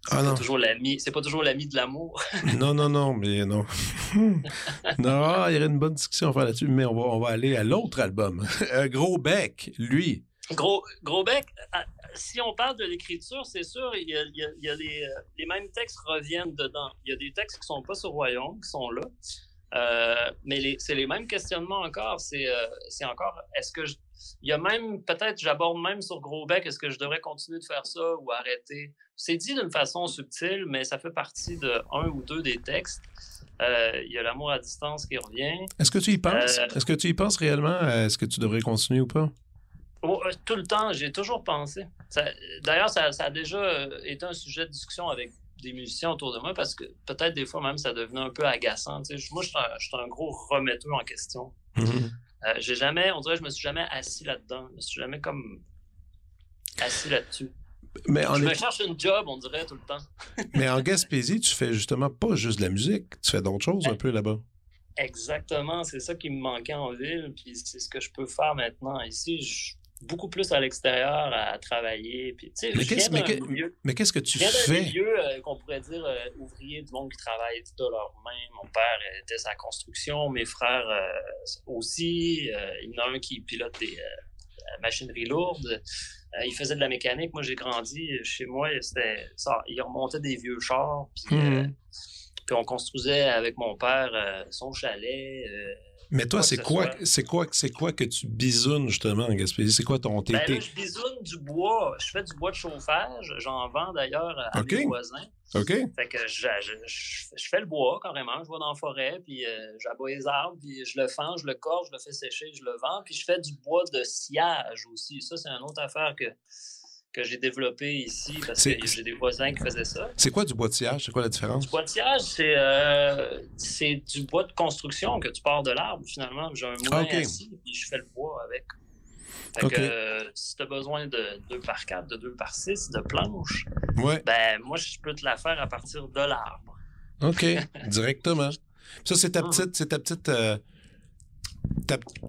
C'est ah pas, toujours l'ami, c'est pas toujours l'ami de l'amour. non, non, non, mais non. non, il y aurait une bonne discussion à faire là-dessus, mais on va, on va aller à l'autre album. Gros Bec, lui. Gros, Gros Bec, ah, si on parle de l'écriture, c'est sûr, il y a, il y a, les, euh, les, mêmes textes reviennent dedans. Il y a des textes qui sont pas sur Royaume, qui sont là. Euh, mais c'est les mêmes questionnements encore. C'est euh, encore, est-ce que il y a même, peut-être, j'aborde même sur Gros Bec, est-ce que je devrais continuer de faire ça ou arrêter? C'est dit d'une façon subtile, mais ça fait partie de un ou deux des textes. Euh, il y a l'amour à distance qui revient. Est-ce que tu y penses? Est-ce que tu y penses réellement? Est-ce que tu devrais continuer ou pas? Oh, tout le temps, j'ai toujours pensé. D'ailleurs, ça, ça, a déjà été un sujet de discussion avec des musiciens autour de moi parce que peut-être des fois même ça devenait un peu agaçant. Moi, je suis un, gros remetteur en question. Mm-hmm. Euh, j'ai jamais, on dirait, je me suis jamais assis là-dedans. Je me suis jamais comme assis là-dessus. Mais je me cherche une job, on dirait, tout le temps. Mais en Gaspésie, tu fais justement pas juste de la musique, tu fais d'autres choses un peu là-bas. Exactement, c'est ça qui me manquait en ville, puis c'est ce que je peux faire maintenant. Ici, je, beaucoup plus à l'extérieur à travailler. Puis, mais qu'est-ce que tu fais? milieu euh, qu'on pourrait dire euh, ouvrier du monde qui travaille tout à leur main. Mon père était sa construction, mes frères euh, aussi. il y en a un qui pilote des machineries lourdes. il faisait de la mécanique. Moi, j'ai grandi chez moi. C'était ça. Il remontait des vieux chars. Puis, mmh. puis on construisait avec mon père son chalet mais toi, c'est quoi, c'est quoi, c'est quoi que tu bisounes justement en Gaspésie? C'est quoi ton tété? Ben je bisoune du bois. Je fais du bois de chauffage. J'en vends d'ailleurs à mes voisins. OK. Fait que je, je, fais le bois carrément. Je vais dans la forêt, puis euh, j'aboie les arbres, puis je le fends, je le corse, je le fais sécher, je le vends. Puis je fais du bois de sciage aussi. Ça, c'est une autre affaire que que j'ai développé ici parce que j'ai des voisins qui faisaient ça. C'est quoi du bois de sillage? C'est quoi la différence? Du bois de sillage, c'est euh, du bois de construction que tu pars de l'arbre finalement. J'ai un moulin ici et je fais le bois avec. Fait que euh, si tu as besoin de 2 par 4, de 2 par 6, de planches, ben moi je peux te la faire à partir de l'arbre. OK, directement. Ça, c'est ta petite, c'est ta petite euh,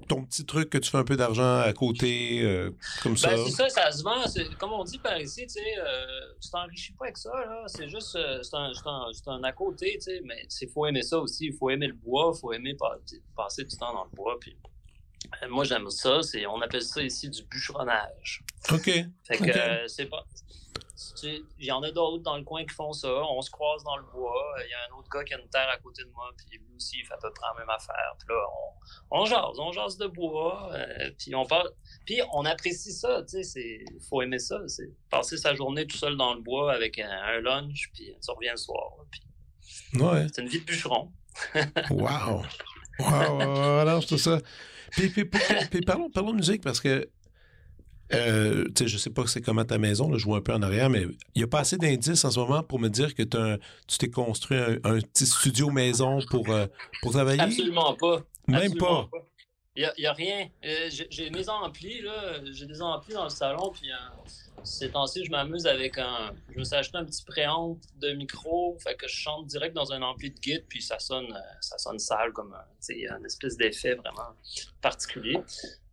ton petit truc que tu fais un peu d'argent à côté, euh, comme ben, ça? c'est ça, ça se vend. Comme on dit par ici, tu sais, euh, tu t'enrichis pas avec ça, là. C'est juste, euh, c'est un, un, à côté, tu sais, mais il faut aimer ça aussi. Il faut aimer le bois, il faut aimer passer du temps dans le bois. Puis, moi, j'aime ça. On appelle ça ici du bûcheronnage. OK. Fait que c'est pas. Il y en a d'autres dans le coin qui font ça. On se croise dans le bois. Il y a un autre gars qui a une terre à côté de moi, puis lui aussi, il fait à peu près la même affaire. Puis là, on, on jase, on jase de bois, euh, puis on parle. Puis on apprécie ça, tu sais, il faut aimer ça. C'est passer sa journée tout seul dans le bois avec un, lunch, puis ça revient le soir. Puis... Ouais. C'est une vie de bûcheron. wow! Wow, alors c'est ça. Puis, puis, puis, parlons, parlons de musique parce que euh, tu sais, je sais pas c'est comment ta maison, là, je vois un peu en arrière, mais il n'y a pas assez d'indices en ce moment pour me dire que tu t'es construit un, petit studio maison pour, euh, pour travailler? Absolument pas. Même pas. Il n'y a, rien. Euh, j'ai mes amplis, là. J'ai des amplis dans le salon, puis ces temps-ci, je m'amuse avec un. Je me suis acheté un petit préamp de micro, fait que je chante direct dans un ampli de guide, puis ça sonne, euh, ça sonne sale comme un, un espèce d'effet vraiment particulier.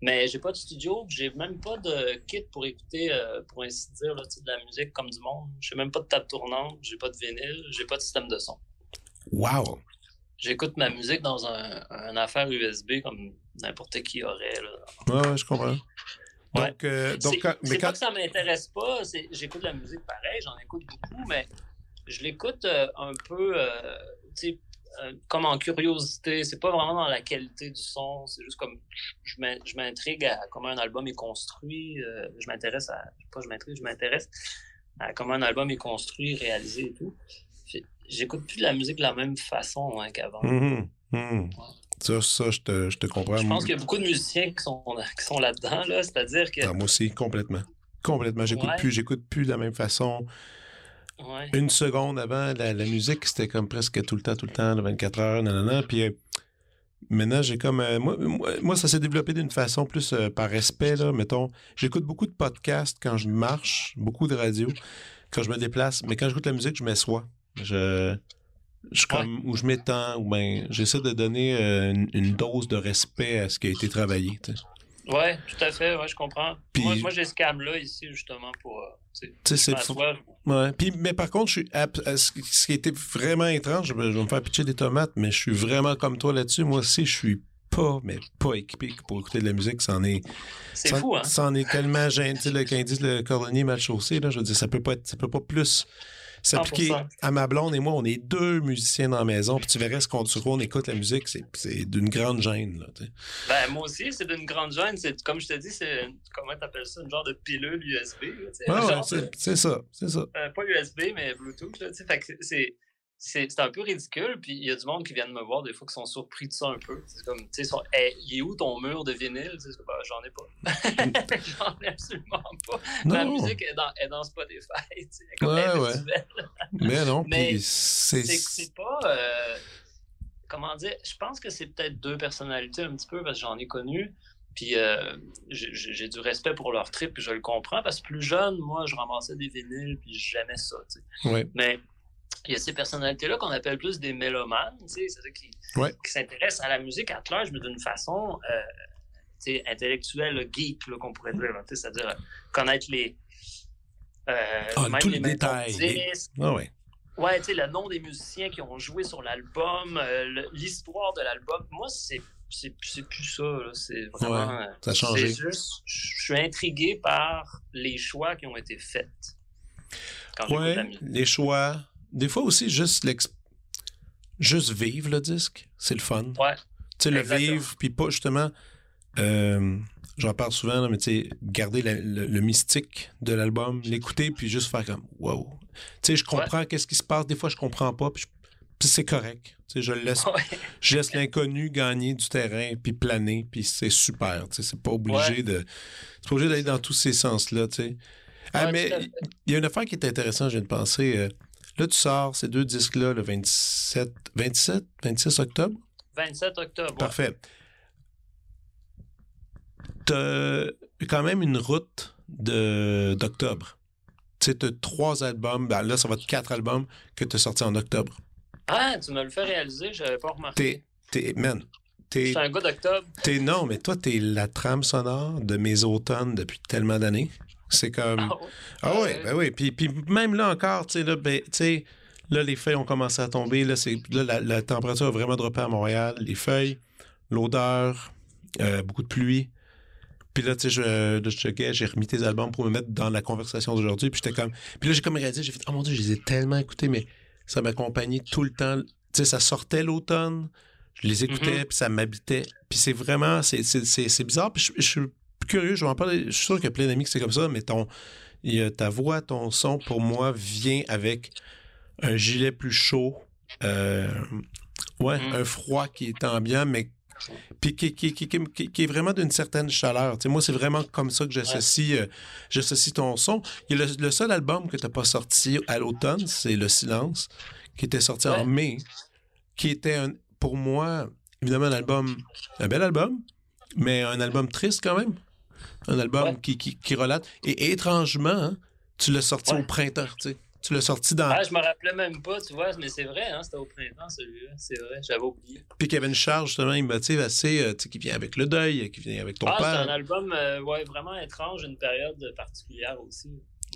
Mais j'ai pas de studio, j'ai même pas de kit pour écouter, euh, pour ainsi dire, là, de la musique comme du monde. J'ai même pas de table tournante, j'ai pas de vinyle, j'ai pas de système de son. Wow! J'écoute ma musique dans un, affaire USB comme n'importe qui aurait. Là. Ouais, je comprends. Donc, euh, donc c'est pas que ça m'intéresse pas. J'écoute la musique pareil, j'en écoute beaucoup, mais je l'écoute euh, un peu, euh, euh, comme en curiosité. C'est pas vraiment dans la qualité du son. C'est juste comme je m'intrigue à comment un album est construit. je m'intéresse à, pas je m'intrigue, je m'intéresse à comment un album est construit, réalisé et tout. J'écoute plus de la musique de la même façon hein, qu'avant. Mmh mmh. Ça, ça je, te, je te comprends. Je pense qu'il y a beaucoup de musiciens qui sont, qui sont là-dedans, là. C'est-à-dire que. Ah, moi aussi, complètement. Complètement. J'écoute plus, j'écoute plus de la même façon. Une seconde avant, la, musique, c'était comme presque tout le temps, tout le temps, 24 heures, nanana. Puis euh, maintenant, j'ai comme. Euh, moi, moi, ça s'est développé d'une façon plus euh, par respect, là. Mettons, j'écoute beaucoup de podcasts quand je marche, beaucoup de radio, quand je me déplace. Mais quand j'écoute la musique, je m'assois. Je je comme je m'étends ou ben j'essaie de donner euh, une, dose de respect à ce qui a été travaillé. Oui, tout à fait, ouais, je comprends. moi, j'ai ce cam-là ici, justement, pour. Euh, c'est ouais. Puis, mais par contre, je suis ce qui était vraiment étrange, je vais, me faire pitcher des tomates, mais je suis vraiment comme toi là-dessus. Moi aussi, je suis pas, mais pas équipé pour écouter de la musique. C'en est. C'est fou, hein? C'en est tellement gêné. Quand ils disent le cordonnier mal chaussé, là, je veux dire, ça peut pas être, ça peut pas plus s'appliquer à ma blonde et moi. On est deux musiciens dans la maison, puis tu verrais ce qu'on, sur quoi on écoute la musique, c'est, d'une grande gêne. Là, ben, moi aussi, c'est d'une grande gêne. C'est, comme je te dis, c'est, comment t'appelles ça, une genre de pilule USB. Là, c'est, ça, c'est ça. Euh, pas USB, mais Bluetooth. Là, fait que c'est c'est un peu ridicule. Puis il y a du monde qui vient de me voir des fois qui sont surpris de ça un peu. C'est comme, tu sais, il est où ton mur de vinyle? Ben, j'en ai pas. j'en ai absolument pas. La musique est dans, est dans Spotify. Comme ouais, ouais. Mais non, Mais c'est pas. Euh, comment dire? Je pense que c'est peut-être deux personnalités un petit peu parce que j'en ai connu. Puis euh, j'ai du respect pour leur trip, puis je le comprends, parce que plus jeune, moi, je ramassais des vinyles, puis j'aimais ça. Ouais. Mais il y a ces personnalités-là qu'on appelle plus des mélomanes, c'est-à-dire qui, qui s'intéressent à la musique à l'âge, mais d'une façon euh, intellectuelle, geek, qu'on pourrait dire. C'est-à-dire connaître les. Euh, ah, même les, détails. Ah, ouais. Ouais, tu sais, le nom des musiciens qui ont joué sur l'album, euh, l'histoire de l'album. Moi, c'est c'est plus ça. C'est vraiment. Ouais, ça a changé. Juste, je suis intrigué par les choix qui ont été faits. Oui, les choix, des fois aussi, juste juste vivre le disque, c'est le fun. Ouais. Tu sais, le vivre, puis pas justement. Euh, j'en parle souvent, mais tu sais, garder le, mystique de l'album, l'écouter, puis juste faire comme wow. Tu sais, je comprends qu'est-ce qui se passe, des fois je comprends pas, puis, c'est correct. Tu sais, je laisse, je laisse l'inconnu gagner du terrain, puis planer, puis c'est super. Tu sais, c'est pas obligé de. C'est pas obligé d'aller dans tous ces sens-là, tu sais. Ah, mais il y a une affaire qui est intéressante, je viens de penser. Euh, Là, tu sors ces deux disques-là le 27, 27, 26 octobre? 27 octobre. Parfait. Tu as quand même une route d'octobre. Tu sais, tu as trois albums. Ben là, ça va être quatre albums que tu as sortis en octobre. Ah, tu me le fais réaliser, je n'avais pas remarqué. T'es, man, je suis un gars d'octobre. non, mais toi, tu es la trame sonore de mes automnes depuis tellement d'années. C'est comme. Ah, ah oui, ben oui. Puis, puis même là encore, tu sais, là, ben, là, les feuilles ont commencé à tomber. Là, là la, température a vraiment droppé à Montréal. Les feuilles, l'odeur, euh, beaucoup de pluie. Puis là, tu sais, je, j'ai remis tes albums pour me mettre dans la conversation d'aujourd'hui. Puis j'étais comme. Puis là, j'ai comme réalisé, j'ai fait, oh mon Dieu, je les ai tellement écoutés, mais ça m'accompagnait tout le temps. Tu sais, ça sortait l'automne. Je les écoutais, mm-hmm. puis ça m'habitait. Puis c'est vraiment, c'est bizarre. Puis je, je, curieux, je vais en parler. Je suis sûr qu'il y a plein d'amis que c'est comme ça, mais ton, ta voix, ton son, pour moi, vient avec un gilet plus chaud. Euh, ouais, mm. un froid qui est ambiant, mais puis qui, qui, qui, est vraiment d'une certaine chaleur. moi, c'est vraiment comme ça que j'associe, euh, j'associe ton son. le, seul album que tu n'as pas sorti à l'automne, c'est Le Silence, qui était sorti en mai, qui était pour moi, évidemment, un album, un bel album, mais un album triste quand même. Un album qui, qui, qui, relate. Et, étrangement, hein, tu l'as sorti au printemps, tu sais. Tu l'as sorti dans. Ah, je me rappelais même pas, tu vois, mais c'est vrai, hein, c'était au printemps celui-là. C'est vrai, j'avais oublié. Puis qu'il y avait une charge justement émotive assez, euh, tu sais, qui vient avec le deuil, qui vient avec ton ah, père. c'est un album, euh, ouais, vraiment étrange, une période particulière aussi.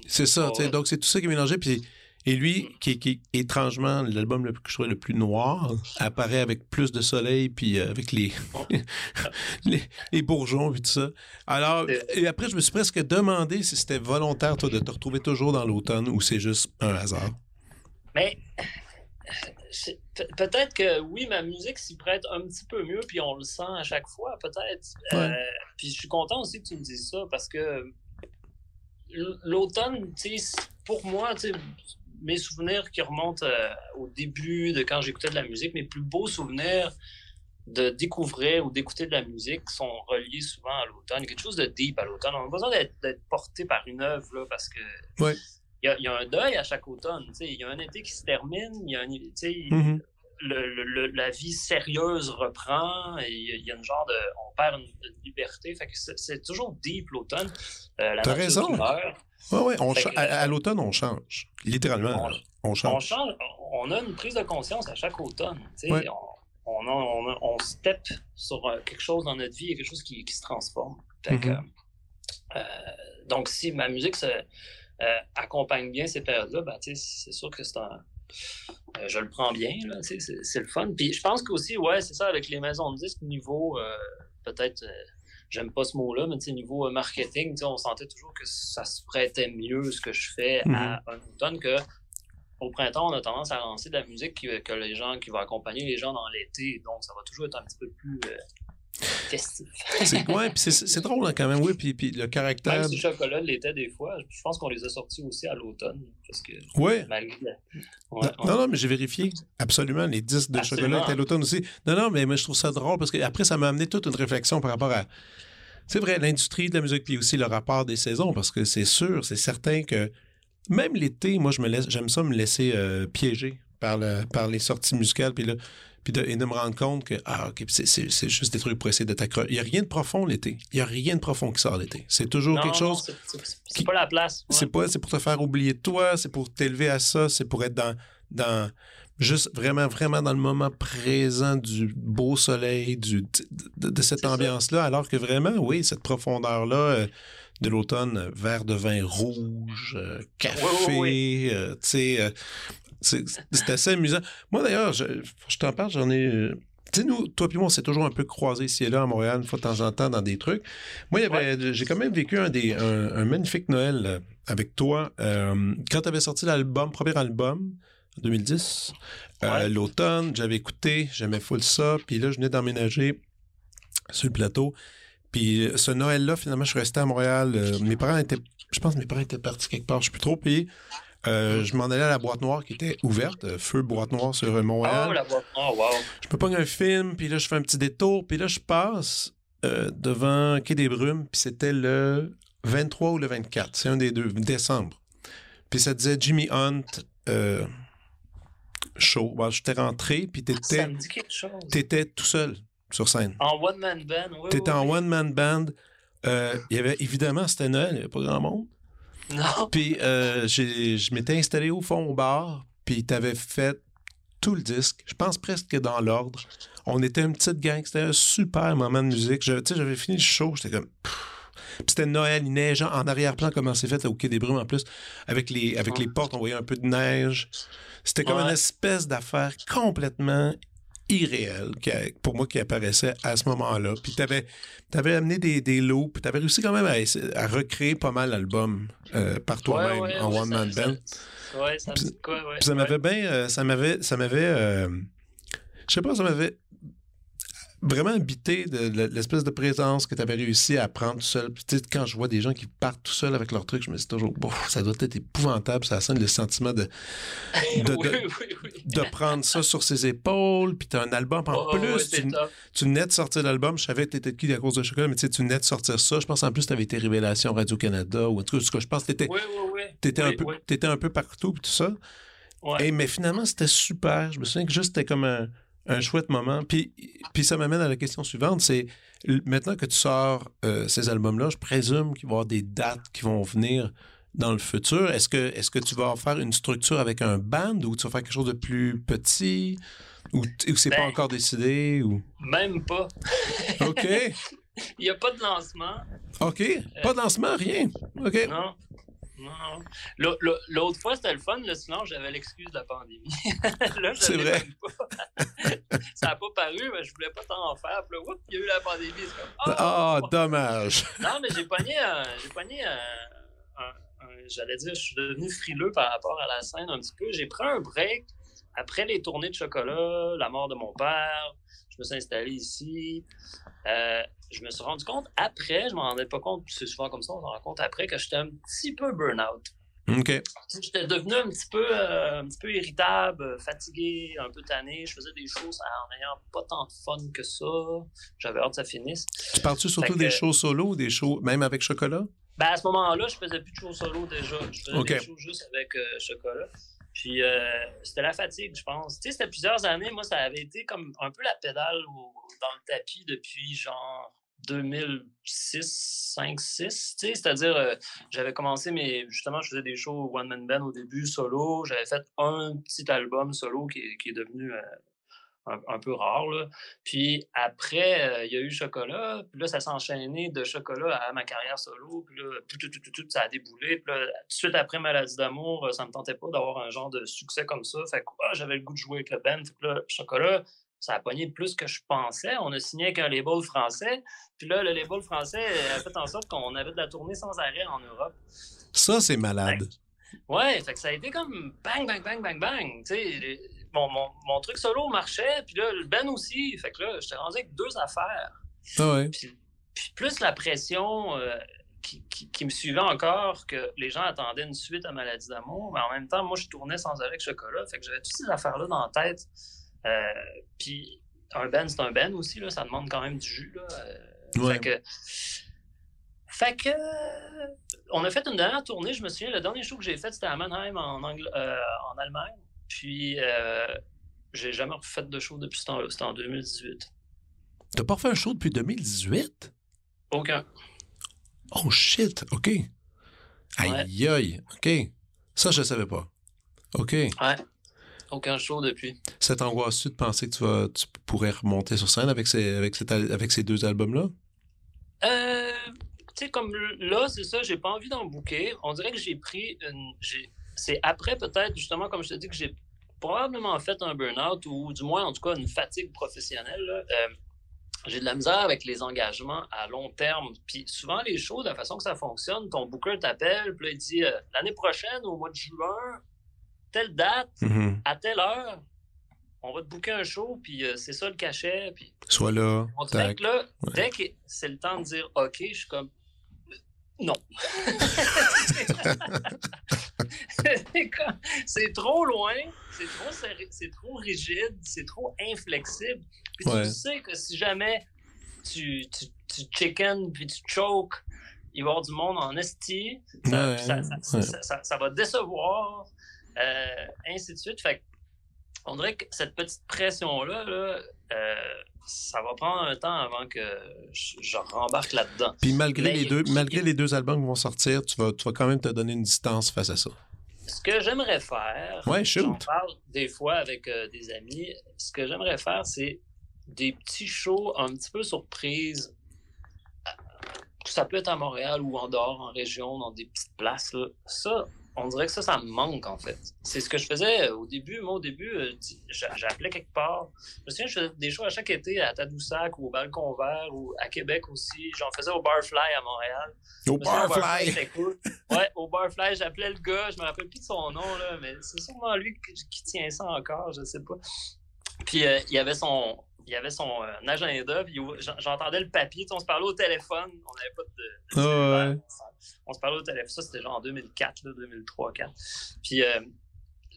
C'est ça, tu sais, donc c'est tout ça qui est mélangé. Puis et lui, qui, qui étrangement, l'album le, que je trouvais le plus noir, apparaît avec plus de soleil, puis euh, avec les, les, bourgeons, puis tout ça. Alors, et après, je me suis presque demandé si c'était volontaire, toi, de te retrouver toujours dans l'automne ou c'est juste un hasard? Mais peut-être que oui, ma musique s'y prête un petit peu mieux, puis on le sent à chaque fois, peut-être. Euh, puis je suis content aussi que tu me dises ça, parce que l'automne, tu sais, pour moi, tu sais, mes souvenirs qui remontent euh, au début de quand j'écoutais de la musique, mes plus beaux souvenirs de découvrir ou d'écouter de la musique sont reliés souvent à l'automne. Quelque chose de deep à l'automne. On a besoin d'être porté par une œuvre là, parce que il y, a, un deuil à chaque automne. Il y a un été qui se termine, il y a un, mm-hmm. le, la vie sérieuse reprend et il y a une genre de on perd une, liberté. Fait que c'est toujours deep l'automne. Euh, T'as raison. Oui, oui. à, l'automne, on change. Littéralement, on, change. On change. On a une prise de conscience à chaque automne. On, on, on, step sur euh, quelque chose dans notre vie, quelque chose qui, qui se transforme. Mm-hmm. Euh, donc, si ma musique se, euh, accompagne bien ces périodes-là, ben, c'est sûr que c'est un. je le prends bien, c'est le fun. Puis je pense qu'aussi, ouais, c'est ça, avec les maisons de disques, niveau peut-être j'aime pas ce mot-là, mais niveau euh, marketing, on sentait toujours que ça se prêtait mieux ce que je fais à mhm. un automne que au printemps, on a tendance à lancer de la musique qui, que les gens, qui va accompagner les gens dans l'été. Donc, ça va toujours être un petit peu plus euh, festif. c'est ouais, c'est drôle hein, quand même, oui. Puis, puis le caractère. Même si chocolat l'était des fois, je pense qu'on les a sortis aussi à l'automne. Parce que ouais. non, non, mais j'ai vérifié. Absolument. Les disques de chocolat étaient à l'automne aussi. Non, non, mais, mais je trouve ça drôle parce que après, ça m'a amené toute une réflexion par rapport à c'est vrai, l'industrie de la musique, puis aussi le rapport des saisons, parce que c'est sûr, c'est certain que même l'été, moi, je me laisse, j'aime ça me laisser euh, piéger par, le, par les sorties musicales, puis là, puis de, et de me rendre compte que, ah, c'est juste des trucs pour essayer de t'accrocher. Il n'y a rien de profond l'été. Il n'y a rien de profond qui sort l'été. C'est toujours quelque chose. C'est pas la place. C'est pas, c'est pour te faire oublier de toi, c'est pour t'élever à ça, c'est pour être dans, dans, juste vraiment, vraiment dans le moment présent du beau soleil, du, de, cette ambiance-là, alors que vraiment, oui, cette profondeur-là euh, de l'automne, euh, verre de vin rouge, euh, café, tu sais, c'est assez amusant. Moi, d'ailleurs, je, je t'en parle, j'en ai... Tu sais, nous, toi et moi, on s'est toujours un peu croisés ici et là à Montréal, une fois de temps en temps, dans des trucs. Moi, j'ai quand même vécu un, des, un, magnifique Noël avec toi. quand tu avais sorti l'album, premier album, 2010. Euh, l'automne, j'avais écouté, j'aimais full ça. Puis là, je venais d'emménager sur le plateau. Puis euh, ce Noël-là, finalement, je suis resté à Montréal. Euh, mes parents étaient, je pense que mes parents étaient partis quelque part, je suis plus trop payé. je m'en allais à la boîte noire qui était ouverte, feu boîte noire sur Montréal. Oh, la boîte noire, wow. Je peux pas un film, puis là, je fais un petit détour, puis là, je passe devant Quai des Brumes, puis c'était le 23 ou le 24, c'est un des deux, décembre. Puis ça disait Jimmy Hunt, show. je j'étais rentré, puis t'étais, t'étais tout seul sur scène. En one-man band, oui. T'étais en one-man band. Euh, il y avait, évidemment, c'était Noël, il n'y avait pas grand monde. Non. Puis euh, je m'étais installé au fond au bar, puis t'avais fait tout le disque, je pense presque dans l'ordre. On était une petite gang, c'était un super moment de musique. J'avais fini le show, j'étais comme c'était Noël, il neige en arrière-plan, comment c'est fait au Quai des Brumes en plus. Avec les, avec les portes, on voyait un peu de neige. C'était comme une espèce d'affaire complètement irréelle pour moi qui apparaissait à ce moment-là. Puis t'avais avais amené des, des lots, puis t'avais réussi quand même à, recréer pas mal l'album euh, par toi-même en one man band. Ouais, ça, quoi, ouais, ça m'avait bien, euh, ça m'avait, ça m'avait, euh, je sais pas, ça m'avait vraiment habité de, l'espèce de présence que tu avais réussi à prendre tout seul. Puis, quand je vois des gens qui partent tout seuls avec leur truc, je me dis toujours, bon, ça doit être épouvantable. Ça sonne le sentiment de, de, prendre ça sur ses épaules. Puis, tu as un album en oh, plus. tu, tu venais de sortir l'album. Je savais que tu étais qui à cause de chocolat, mais tu venais de sortir ça. Je pense en plus tu avais été Révélation Radio-Canada ou en tout cas, je pense que tu étais, un, peu, étais un peu partout. Puis tout ça. Et, mais finalement, c'était super. Je me souviens que juste c'était comme un un chouette moment. Puis, puis ça m'amène à la question suivante, c'est Maintenant que tu sors euh, ces albums-là, je présume qu'il va y avoir des dates qui vont venir dans le futur. Est-ce que, est-ce que tu vas faire une structure avec un band ou tu vas faire quelque chose de plus petit? Ou, c'est pas ben, encore décidé ou? même pas. OK. Il n'y a pas de lancement. OK. Pas de lancement, rien. OK. Non. Non. L'autre fois, c'était le fun. Là, sinon, j'avais l'excuse de la pandémie. là, c'est vrai. ça n'a pas paru, mais je voulais pas t'en faire. Puis là, il y a eu la pandémie. Ah, oh, dommage. non, mais j'ai pogné, j'ai pogné un, j'allais dire, je suis devenu frileux par rapport à la scène un petit peu. J'ai pris un break après les tournées de chocolat, la mort de mon père. Je me suis installé ici. Euh, je me suis rendu compte après, je m'en rendais pas compte, c'est souvent comme ça, on s'en rend compte après, que j'étais un petit peu burn-out. OK. J'étais devenu un petit peu, euh, un petit peu irritable, fatigué, un peu tanné. Je faisais des choses en ayant pas tant de fun que ça. J'avais hâte que ça finisse. Tu parles-tu surtout des shows solo ou des shows même avec Chocolat? Ben à ce moment-là, je faisais plus de shows solo déjà. Je faisais des shows juste avec euh, Chocolat. Puis euh, c'était la fatigue, je pense. Tu sais, c'était plusieurs années. Moi, ça avait été comme un peu la pédale dans le tapis depuis genre 2006, 5, 6, c'est-à-dire, euh, j'avais commencé mes, justement, je faisais des shows one man band au début, solo, j'avais fait un petit album solo qui, est devenu euh, un, peu rare, Puis après, euh, il y a eu Chocolat, puis là, ça s'est enchaîné de Chocolat à ma carrière solo, puis là, tout, tout, tout, tout, ça a déboulé, puis là, tout de suite après Maladie d'amour, ça me tentait pas d'avoir un genre de succès comme ça, fait que ah, j'avais le goût de jouer avec le band, fait que là, Chocolat, ça a pogné plus que je pensais. On a signé avec un label français. Puis là, le label français a fait en sorte qu'on avait de la tournée sans arrêt en Europe. Ça, c'est malade. ouais, fait que ça a été comme bang, bang, bang, bang, bang. mon, mon, mon, truc solo marchait, puis là, le Ben aussi. Fait que là, j'étais rendu avec deux affaires. Ah ouais. Puis, plus la pression euh, qui, qui, me suivait encore, que les gens attendaient une suite à Maladie d'amour, mais en même temps, moi, je tournais sans arrêt avec Chocolat. Fait que j'avais toutes ces affaires-là dans la tête. Euh, puis un Ben, c'est un Ben aussi, là, ça demande quand même du jus. Là. Euh, fait que. Fait que. On a fait une dernière tournée, je me souviens, le dernier show que j'ai fait, c'était à Mannheim, en, euh, en Allemagne. Puis, j'ai jamais refait de show depuis ce temps-là. C'était en 2018. T'as pas fait un show depuis 2018? Aucun. Oh shit, OK. Aïe aïe, OK. Ça, je savais pas. OK. Ouais. Aucun show depuis. Cette angoisse-tu de penser que tu, vas, tu pourrais remonter sur scène avec ces, avec avec ces deux albums-là? Euh, tu sais, comme là, c'est ça, j'ai pas envie d'en bouquer. On dirait que j'ai pris une. C'est après, peut-être, justement, comme je te dis, que j'ai probablement fait un burn-out ou du moins, en tout cas, une fatigue professionnelle. Euh, j'ai de la misère avec les engagements à long terme. Puis souvent, les shows, de la façon que ça fonctionne, ton booker t'appelle, puis il dit euh, l'année prochaine, au mois de juin, telle date, mm-hmm. à telle heure, on va te booker un show, puis euh, c'est ça le cachet. Puis Sois là. On dirait que là, dès que c'est le temps de dire OK, je suis comme non. c'est trop loin, c'est trop, c'est trop rigide, c'est trop inflexible. Puis tu sais que si jamais tu, tu, tu chicken puis tu choke, il va y avoir du monde en esti. Ça, ça, ça, va décevoir. Euh, ainsi de suite. Fait on dirait que cette petite pression-là, euh, ça va prendre un temps avant que je, rembarque là-dedans. Puis malgré, les deux, malgré les deux albums qui vont sortir, tu vas, tu vas quand même te donner une distance face à ça. Ce que j'aimerais faire, ouais, j'en parle des fois avec euh, des amis, ce que j'aimerais faire, c'est des petits shows un petit peu surprises. Ça peut être à Montréal ou en dehors, en région, dans des petites places. Là. Ça, on dirait que ça, ça me manque, en fait. C'est ce que je faisais euh, au début. Moi, au début, euh, j'appelais quelque part. Je me souviens, je faisais des shows à chaque été à Tadoussac ou au Balcon Vert ou à Québec aussi. J'en faisais au Barfly à Montréal. Au Barfly? C'était cool. Ouais, au Barfly, j'appelais le gars. Je me rappelle plus de son nom, là, mais c'est sûrement lui qui, tient ça encore, je sais pas. Puis euh, il y avait son, il y avait son agenda, puis j'entendais le papier. on se parlait au téléphone. On n'avait pas de. ouais on se parlait au téléphone. Ça, c'était genre en 2004, 2003, 2004. Puis euh,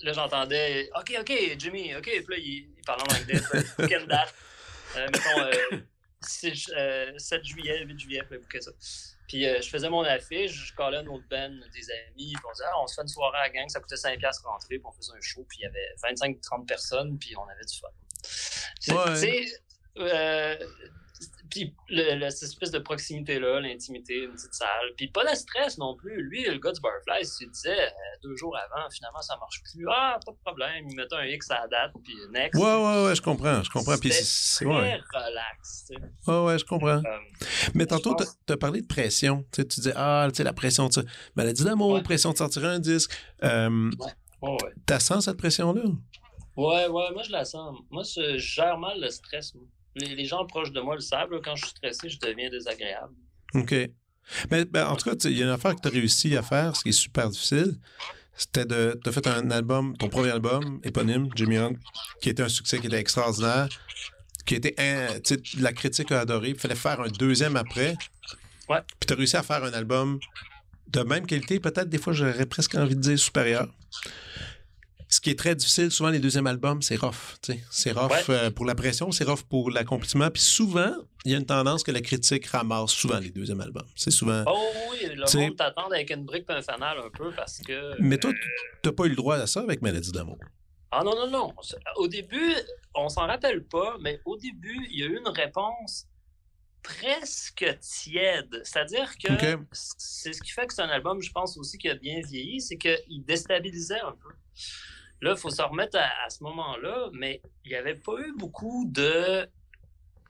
là, j'entendais OK, OK, Jimmy, OK. Puis là, il, parlait en anglais. Quelle date euh, Mettons 7 euh, juillet, 8 juillet, puis ça. Puis je faisais mon affiche, je collais un autre band, des amis, puis on disait, ah, on se fait une soirée à la gang, ça coûtait 5$ rentrer, puis on faisait un show, puis il y avait 25-30 personnes, puis on avait du fun. Tu sais, puis cette espèce de proximité-là, l'intimité, une petite salle. Puis pas de stress non plus. Lui, le gars du Barfly, il se disait euh, deux jours avant, finalement, ça marche plus. Ah, pas de problème. Il mettait un X à la date, puis next. Ouais, ouais, ouais, je comprends. Je comprends. Puis c'est très relax. Tu sais. Ouais, ouais, je comprends. Euh, Mais tantôt, tu as parlé de pression. Tu, sais, tu disais, ah, tu sais, la pression de ça. Maladie d'amour, pression de sortir un disque. Euh, ouais. ouais. T'as sens cette pression-là? Ouais, ouais, moi, je la sens. Moi, je gère mal le stress. Les, gens proches de moi le savent. quand je suis stressé, je deviens désagréable. OK. Mais ben, en tout cas, il y a une affaire que tu as réussi à faire, ce qui est super difficile. C'était de. Tu as fait un album, ton premier album, éponyme, Jimmy Hunt, qui était un succès qui était extraordinaire, qui était. la critique a adoré. Il fallait faire un deuxième après. Ouais. Puis tu as réussi à faire un album de même qualité, peut-être des fois, j'aurais presque envie de dire supérieur ce qui est très difficile, souvent les deuxièmes albums, c'est rough. C'est rough euh, pour la pression, c'est rough pour l'accomplissement. Puis souvent, il y a une tendance que la critique ramasse souvent les deuxièmes albums. C'est souvent. Oh oui, le monde t'attend avec une brique et un fanal un peu parce que. Mais toi, tu n'as pas eu le droit à ça avec Maladie d'amour? Ah non, non, non. Au début, on s'en rappelle pas, mais au début, il y a eu une réponse presque tiède. C'est-à-dire que c'est ce qui fait que c'est un album, je pense aussi, qui a bien vieilli, c'est qu'il déstabilisait un peu. Là, il faut se remettre à, ce moment-là, mais il n'y avait pas eu beaucoup de,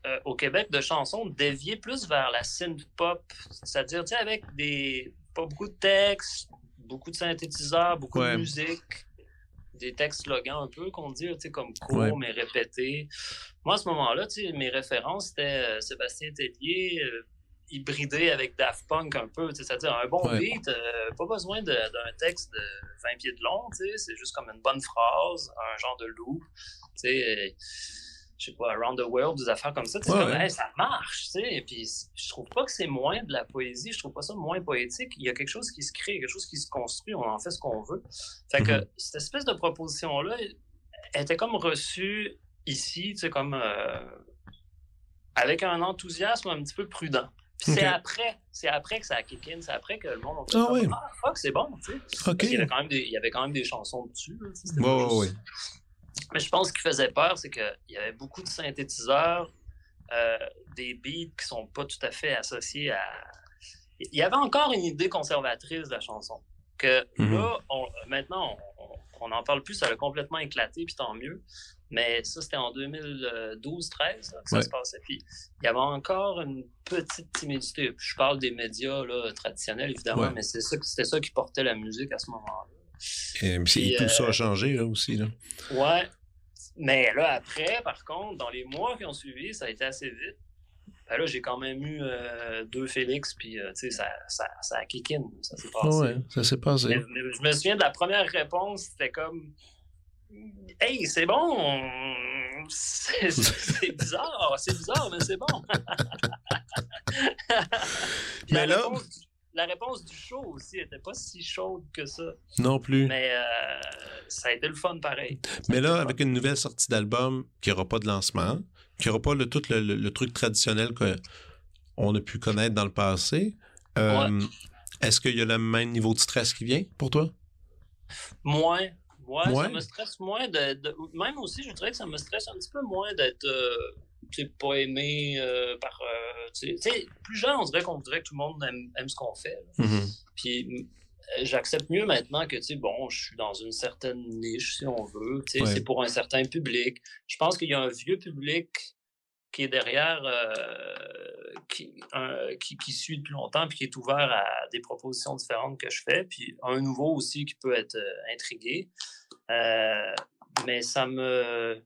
euh, au Québec, de chansons déviées plus vers la synth pop, c'est-à-dire, avec des, pas beaucoup de textes, beaucoup de synthétiseurs, beaucoup de musique, des textes slogans un peu qu'on dit, comme court mais répété. Moi, à ce moment-là, mes références, c'était euh, Sébastien Tellier, euh, hybridé avec Daft Punk un peu, c'est-à-dire un bon beat, euh, pas besoin d'un texte de 20 pieds de long, c'est juste comme une bonne phrase, un genre de loop, tu sais, je sais pas, Around the World, des affaires comme ça, comme, ça marche, tu sais, et puis je trouve pas que c'est moins de la poésie, je trouve pas ça moins poétique, il y a quelque chose qui se crée, quelque chose qui se construit, on en fait ce qu'on veut. Fait que mm-hmm. cette espèce de proposition-là était comme reçue ici, tu sais, comme... Euh, avec un enthousiasme un petit peu prudent c'est après, c'est après que ça a kick in, c'est après que le monde a fait ah, oui. ah fuck, c'est bon, tu sais. il, y avait quand même des, il y avait quand même des chansons dessus. oui. Mais je pense qu'il faisait peur, c'est qu'il y avait beaucoup de synthétiseurs, euh, des beats qui sont pas tout à fait associés à. Il y avait encore une idée conservatrice de la chanson. Que mm-hmm. là, maintenant, on n'en parle plus, ça a complètement éclaté, puis tant mieux. Mais ça, c'était en 2012-13 que ça se passait. Puis il y avait encore une petite timidité. je parle des médias là, traditionnels, évidemment, mais c'est ça, c'était ça qui portait la musique à ce moment-là. Et, puis, tout ça a euh, changé là, aussi. Là. Ouais. Mais là, après, par contre, dans les mois qui ont suivi, ça a été assez vite. Ben là, j'ai quand même eu euh, deux Félix, puis euh, tu sais, ça, ça, ça, a kick in. Ça s'est passé. Ouais, ça s'est passé. je me souviens de la première réponse, c'était comme Hey, c'est bon! C'est bizarre, c'est bizarre, mais c'est bon. mais là. la réponse du show aussi n'était pas si chaude que ça. Non plus. Mais euh, ça a été le fun pareil. mais là, avec une nouvelle sortie d'album qui n'aura pas de lancement, qui n'aura pas le, tout le, truc traditionnel qu'on a pu connaître dans le passé, euh, est-ce qu'il y a le même niveau de stress qui vient pour toi? Moins. Ouais, ça me stresse moins de, Même aussi, je dirais que ça me stresse un petit peu moins d'être euh, pas aimé euh, par. Euh, tu sais, plus jeune, on dirait qu'on dirait que tout le monde aime, ce qu'on fait. Mm-hmm. Puis j'accepte mieux maintenant que, tu sais, bon, je suis dans une certaine niche, si on veut. Tu sais, c'est pour un certain public. Je pense qu'il y a un vieux public qui est derrière, qui, qui, qui, suit depuis longtemps, puis qui est ouvert à des propositions différentes que je fais, puis un nouveau aussi qui peut être intrigué. Euh, mais ça me.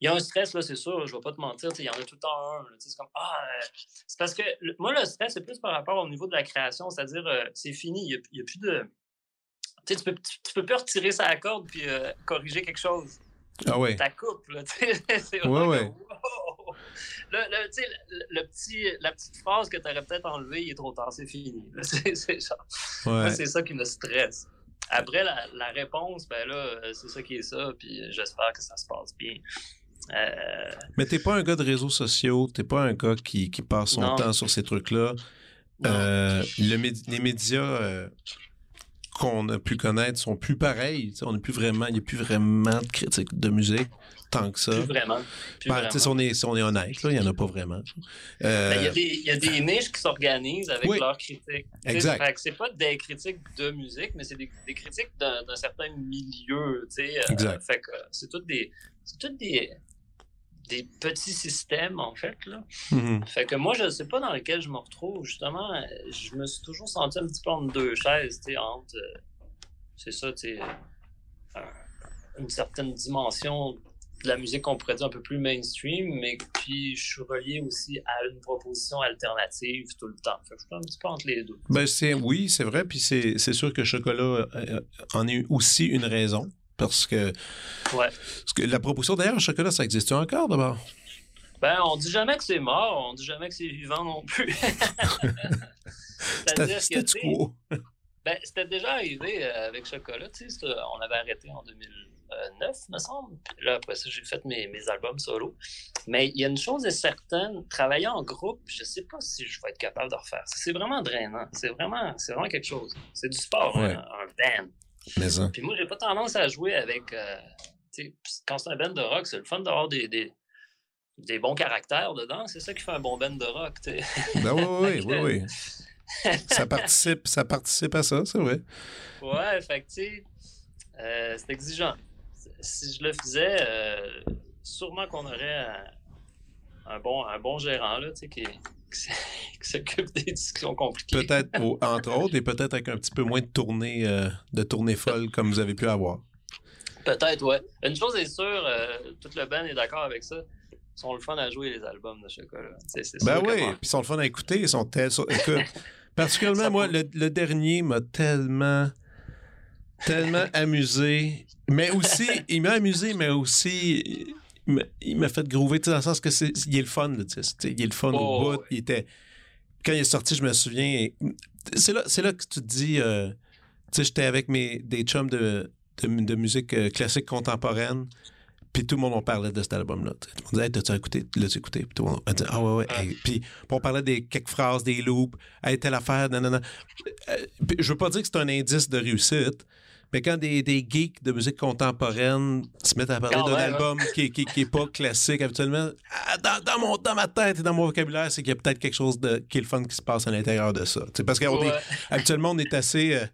Il y a un stress, là, c'est sûr, je ne vais pas te mentir, il y en a tout le temps un. C'est comme, ah, euh, c'est parce que moi, le stress, c'est plus par rapport au niveau de la création, c'est-à-dire, euh, c'est fini, il n'y a, plus de. Tu peux, tu, peux plus retirer sa corde puis corriger quelque chose. Ah ouais. Ta coupe, là, tu sais. c'est ouais, ouais. Le, petit, la petite phrase que tu aurais peut-être enlevée, il est trop tard, c'est fini. C'est ça. Ouais. C'est ça qui me stresse. Après, la, réponse, ben là, euh, c'est ça qui est ça, puis j'espère que ça se passe bien. Euh... Mais t'es pas un gars de réseaux sociaux, t'es pas un gars qui, passe son temps sur ces trucs-là. Euh, les médias euh, qu'on a pu connaître sont plus pareils. on n'est plus vraiment, il n'y a plus vraiment de critiques de musique tant que ça. Plus vraiment. Ben, si, on est, si on est honnête, il n'y en a pas vraiment. Euh, ben, il y, a des niches qui s'organisent avec leurs critiques. Exact. C'est pas des critiques de musique, mais c'est des, critiques d'un certain milieu. Euh, exact. fait que c'est toutes des. C'est toutes des des petits systèmes, en fait. Là. Mm-hmm. Fait que moi, je ne sais pas dans lequel je me retrouve. Justement, je me suis toujours senti un petit peu entre deux chaises, tu sais, entre. Euh, c'est ça, tu sais. Euh, une certaine dimension de la musique qu'on pourrait dire un peu plus mainstream, mais puis je suis relié aussi à une proposition alternative tout le temps. Fait que je suis un petit peu entre les deux. Ben c'est, oui, c'est vrai, puis c'est, sûr que Chocolat euh, en est aussi une raison. Parce que, ouais. parce que la proposition, d'ailleurs, le chocolat, ça existe encore d'abord? Ben, on dit jamais que c'est mort, on dit jamais que c'est vivant non plus. C'était quoi? Ben, c'était déjà arrivé euh, avec Chocolat, tu sais, on avait arrêté en 2009, me semble. là, après ça, j'ai fait mes, mes, albums solo. Mais il y a une chose est certaine, travailler en groupe, je sais pas si je vais être capable de refaire. C'est vraiment drainant. C'est vraiment, vraiment quelque chose. C'est du sport, un, un band. Puis moi, j'ai pas tendance à jouer avec. Euh, quand c'est un band de rock, c'est le fun d'avoir des, des, des, bons caractères dedans. C'est ça qui fait un bon band de rock. Ben oui, oui, oui, oui. ça, participe, ça participe à ça, c'est vrai. Ouais, fait que, tu sais, euh, c'est exigeant. Si je le faisais, euh, sûrement qu'on aurait un, bon, un bon gérant, là, qui, qui s'occupe des discussions compliquées. Peut-être, entre autres, et peut-être avec un petit peu moins de tournées, euh, de tournées folles comme vous avez pu avoir. Peut-être, ouais. Une chose est sûre, euh, toute le band est d'accord avec ça. Ils sont le fun à jouer les albums de Chocolat. ben oui, puis ils sont le fun à écouter. Ils sont tels... Écoute, particulièrement, moi, le, dernier m'a tellement tellement amusé. Mais aussi, il m'a amusé, mais aussi, il m'a fait groover, dans le sens que c'est, il est le fun, là, il est le fun au oh, bout. Il était, quand il est sorti, je me souviens, c'est là, c'est là que tu te dis, euh, tu sais, j'étais avec mes, des chums de, de, musique euh, classique contemporaine. Puis tout le monde en parlait de cet album-là. Tout le monde disait, hey, t'as-tu écouté? L'as-tu écouté? Puis tout le monde ah ouais, ouais. Ah. puis on parlait des quelques phrases, des loops. Hey, telle affaire, non, non, non. je veux pas dire que c'est un indice de réussite, mais quand des, des, geeks de musique contemporaine se mettent à parler d'un album qui, qui, qui, est pas classique habituellement, ah, dans, dans, mon, dans ma tête et dans mon vocabulaire, c'est qu'il y a peut-être quelque chose de, qui est le fun qui se passe à l'intérieur de ça. parce qu'habituellement, on est assez. Euh,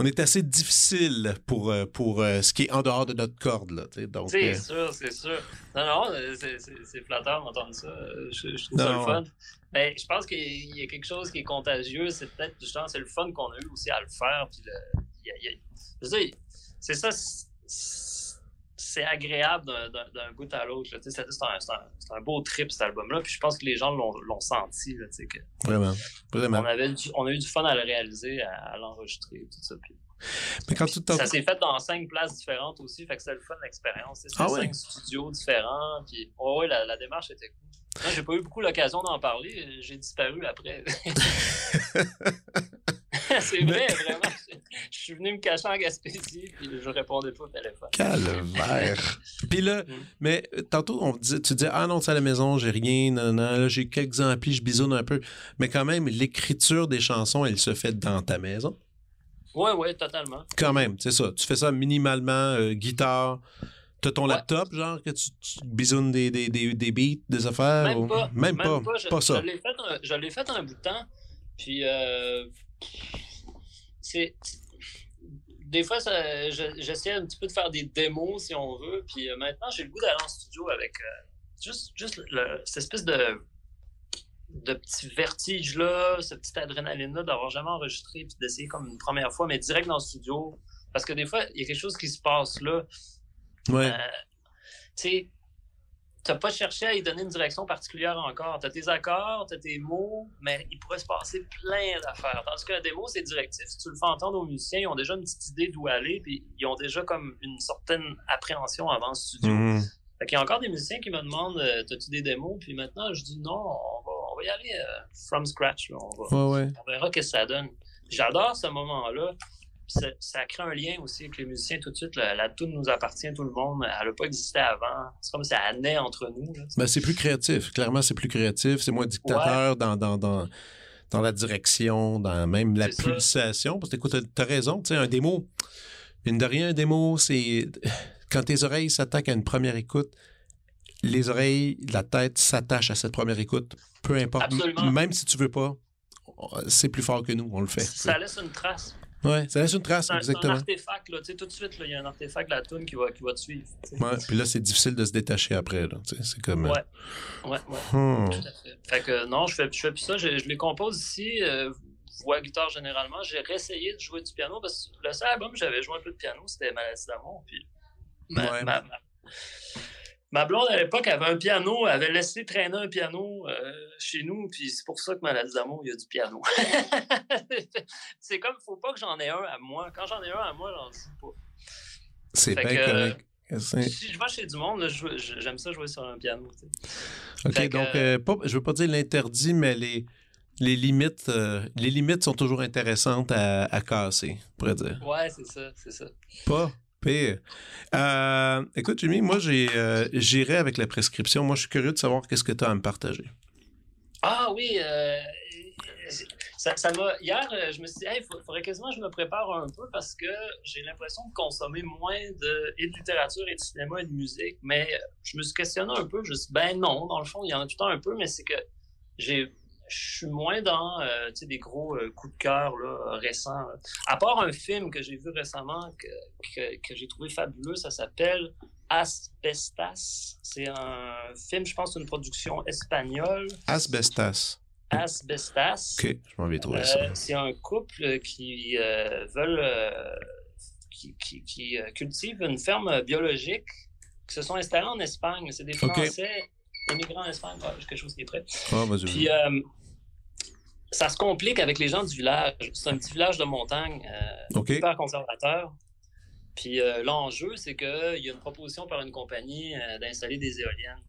on est assez difficile pour, euh, pour euh, ce qui est en dehors de notre corde. Là, c'est sûr, c'est sûr. Non, non, c'est flatteur d'entendre ça. Je, je trouve ça le fun. Mais je pense qu'il y a quelque chose qui est contagieux. C'est peut-être justement c'est le fun qu'on a eu aussi à le faire. Puis le, c'est ça, c'est agréable d'un bout à l'autre. C'est un, un, beau trip, cet album-là. Puis je pense que les gens l'ont senti. Là, que Vraiment. Vraiment. On, avait on a eu du fun à le réaliser, à, l'enregistrer, tout ça. Puis, mais quand ça s'est fait dans cinq places différentes aussi, fait que c'est le fun l'expérience. C'est ah cinq studios différents. Puis, oh, la, la démarche était cool. J'ai pas eu beaucoup l'occasion d'en parler. J'ai disparu après. c'est vrai, vraiment. Je suis venu me cacher en Gaspésie, puis je répondais pas au téléphone. Calvaire. puis là, mm. mais euh, tantôt, on dit, tu dis, ah non, c'est à la maison, j'ai rien, non, non, là, j'ai quelques amplis, je bisonne un peu. Mais quand même, l'écriture des chansons, elle se fait dans ta maison? Oui, oui, totalement. Quand même, c'est ça. Tu fais ça minimalement, euh, guitare. T'as ton laptop, genre, que tu, tu bisounes des, des, des, des, beats, des affaires? Même pas. Même, pas. pas, ça. Je l'ai fait, un bout de temps. Puis, euh, c'est des fois, j'essaie un petit peu de faire des démos, si on veut. Puis euh, maintenant, j'ai le goût d'aller en studio avec euh, juste, juste cette espèce de, de petit vertige-là, cette petite adrénaline-là, d'avoir jamais enregistré, puis d'essayer comme une première fois, mais direct dans le studio. Parce que des fois, il y a quelque chose qui se passe là. Ouais. Euh, tu sais, t'as pas cherché à y donner une direction particulière encore. Tu as tes accords, tu as tes mots, mais il pourrait se passer plein d'affaires. Tandis qu'un démo, c'est directif. Si tu le fais entendre aux musiciens, ils ont déjà une petite idée d'où aller, puis ils ont déjà comme une certaine appréhension avant le studio. Mm Fait y a encore des musiciens qui me demandent euh, T'as-tu des démos? Puis maintenant, je dis non, on va, on va y aller euh, from scratch. On, va, on verra ce que ça donne. J'adore ce moment-là ça, crée un lien aussi avec les musiciens tout de suite. La, la nous appartient, tout le monde. Elle n'a pas existé avant. C'est comme si elle naît entre nous. Ben, c'est plus créatif. Clairement, c'est plus créatif. C'est moins dictateur dans, dans, dans, dans la direction, dans même la pulsation. Parce que écoute, t'as raison, tu sais, un démo, une de rien, un démo, c'est quand tes oreilles s'attaquent à une première écoute, les oreilles, la tête s'attachent à cette première écoute, peu importe. Même si tu veux pas, c'est plus fort que nous, on le fait. Ça laisse une trace. Ouais, ça laisse une trace, exactement. C'est un artefact, là. Tu sais, tout de suite, il y a un artefact de la tune qui va, qui va te suivre. Ouais, puis là, c'est difficile de se détacher après, là. C'est comme. Euh, ouais. Ouais, ouais. Hmm. Tout à fait. Fait que non, je fais, je fais plus ça. Je, les compose ici. Euh, voix guitare généralement. J'ai réessayé de jouer du piano parce que le seul album, j'avais joué un peu de piano, c'était Maladie d'amour. Puis ouais. ma, Ma blonde, à l'époque, avait un piano, elle avait laissé traîner un piano euh, chez nous, puis c'est pour ça que Maladie d'amour, il y a du piano. c'est comme, faut pas que j'en ai un à moi. Quand j'en ai un à moi, j'en joue pas. C'est bien correct. Si je vais chez du monde, j'aime ça jouer sur un piano. OK, donc, euh, pas, je veux pas dire l'interdit, mais les, les limites, euh, les limites sont toujours intéressantes à, à casser, on pourrait dire. Ouais, c'est ça, c'est ça. Pas? Pire. Euh, écoute, Jimmy, moi, euh, j'irai avec la prescription. Moi, je suis curieux de savoir qu'est-ce que tu as à me partager. Ah oui, euh, ça, m'a. Hier, je me suis dit, il faudrait quasiment que je me prépare un peu parce que j'ai l'impression de consommer moins de, et de littérature et de cinéma et de musique. Mais je me suis questionné un peu. Je me suis dit, ben non, dans le fond, il y en a tout le temps un peu, mais c'est que j'ai je suis moins dans euh, des gros euh, coups de cœur là, récents. À part un film que j'ai vu récemment que, que, j'ai trouvé fabuleux, ça s'appelle Asbestas. C'est un film, je pense, d'une production espagnole. Asbestas. Asbestas. Ok, je m'en vais trouver ça. Euh, c'est un couple qui veulent. qui, qui, qui cultive une ferme biologique, qui se sont installés en Espagne. C'est des Français. immigrants en Espagne, quelque chose qui est prêt. Ah, Puis, ça se complique avec les gens du village. C'est un petit village de montagne, euh, super conservateur. Puis euh, l'enjeu, c'est qu'il y a une proposition par une compagnie euh, d'installer des éoliennes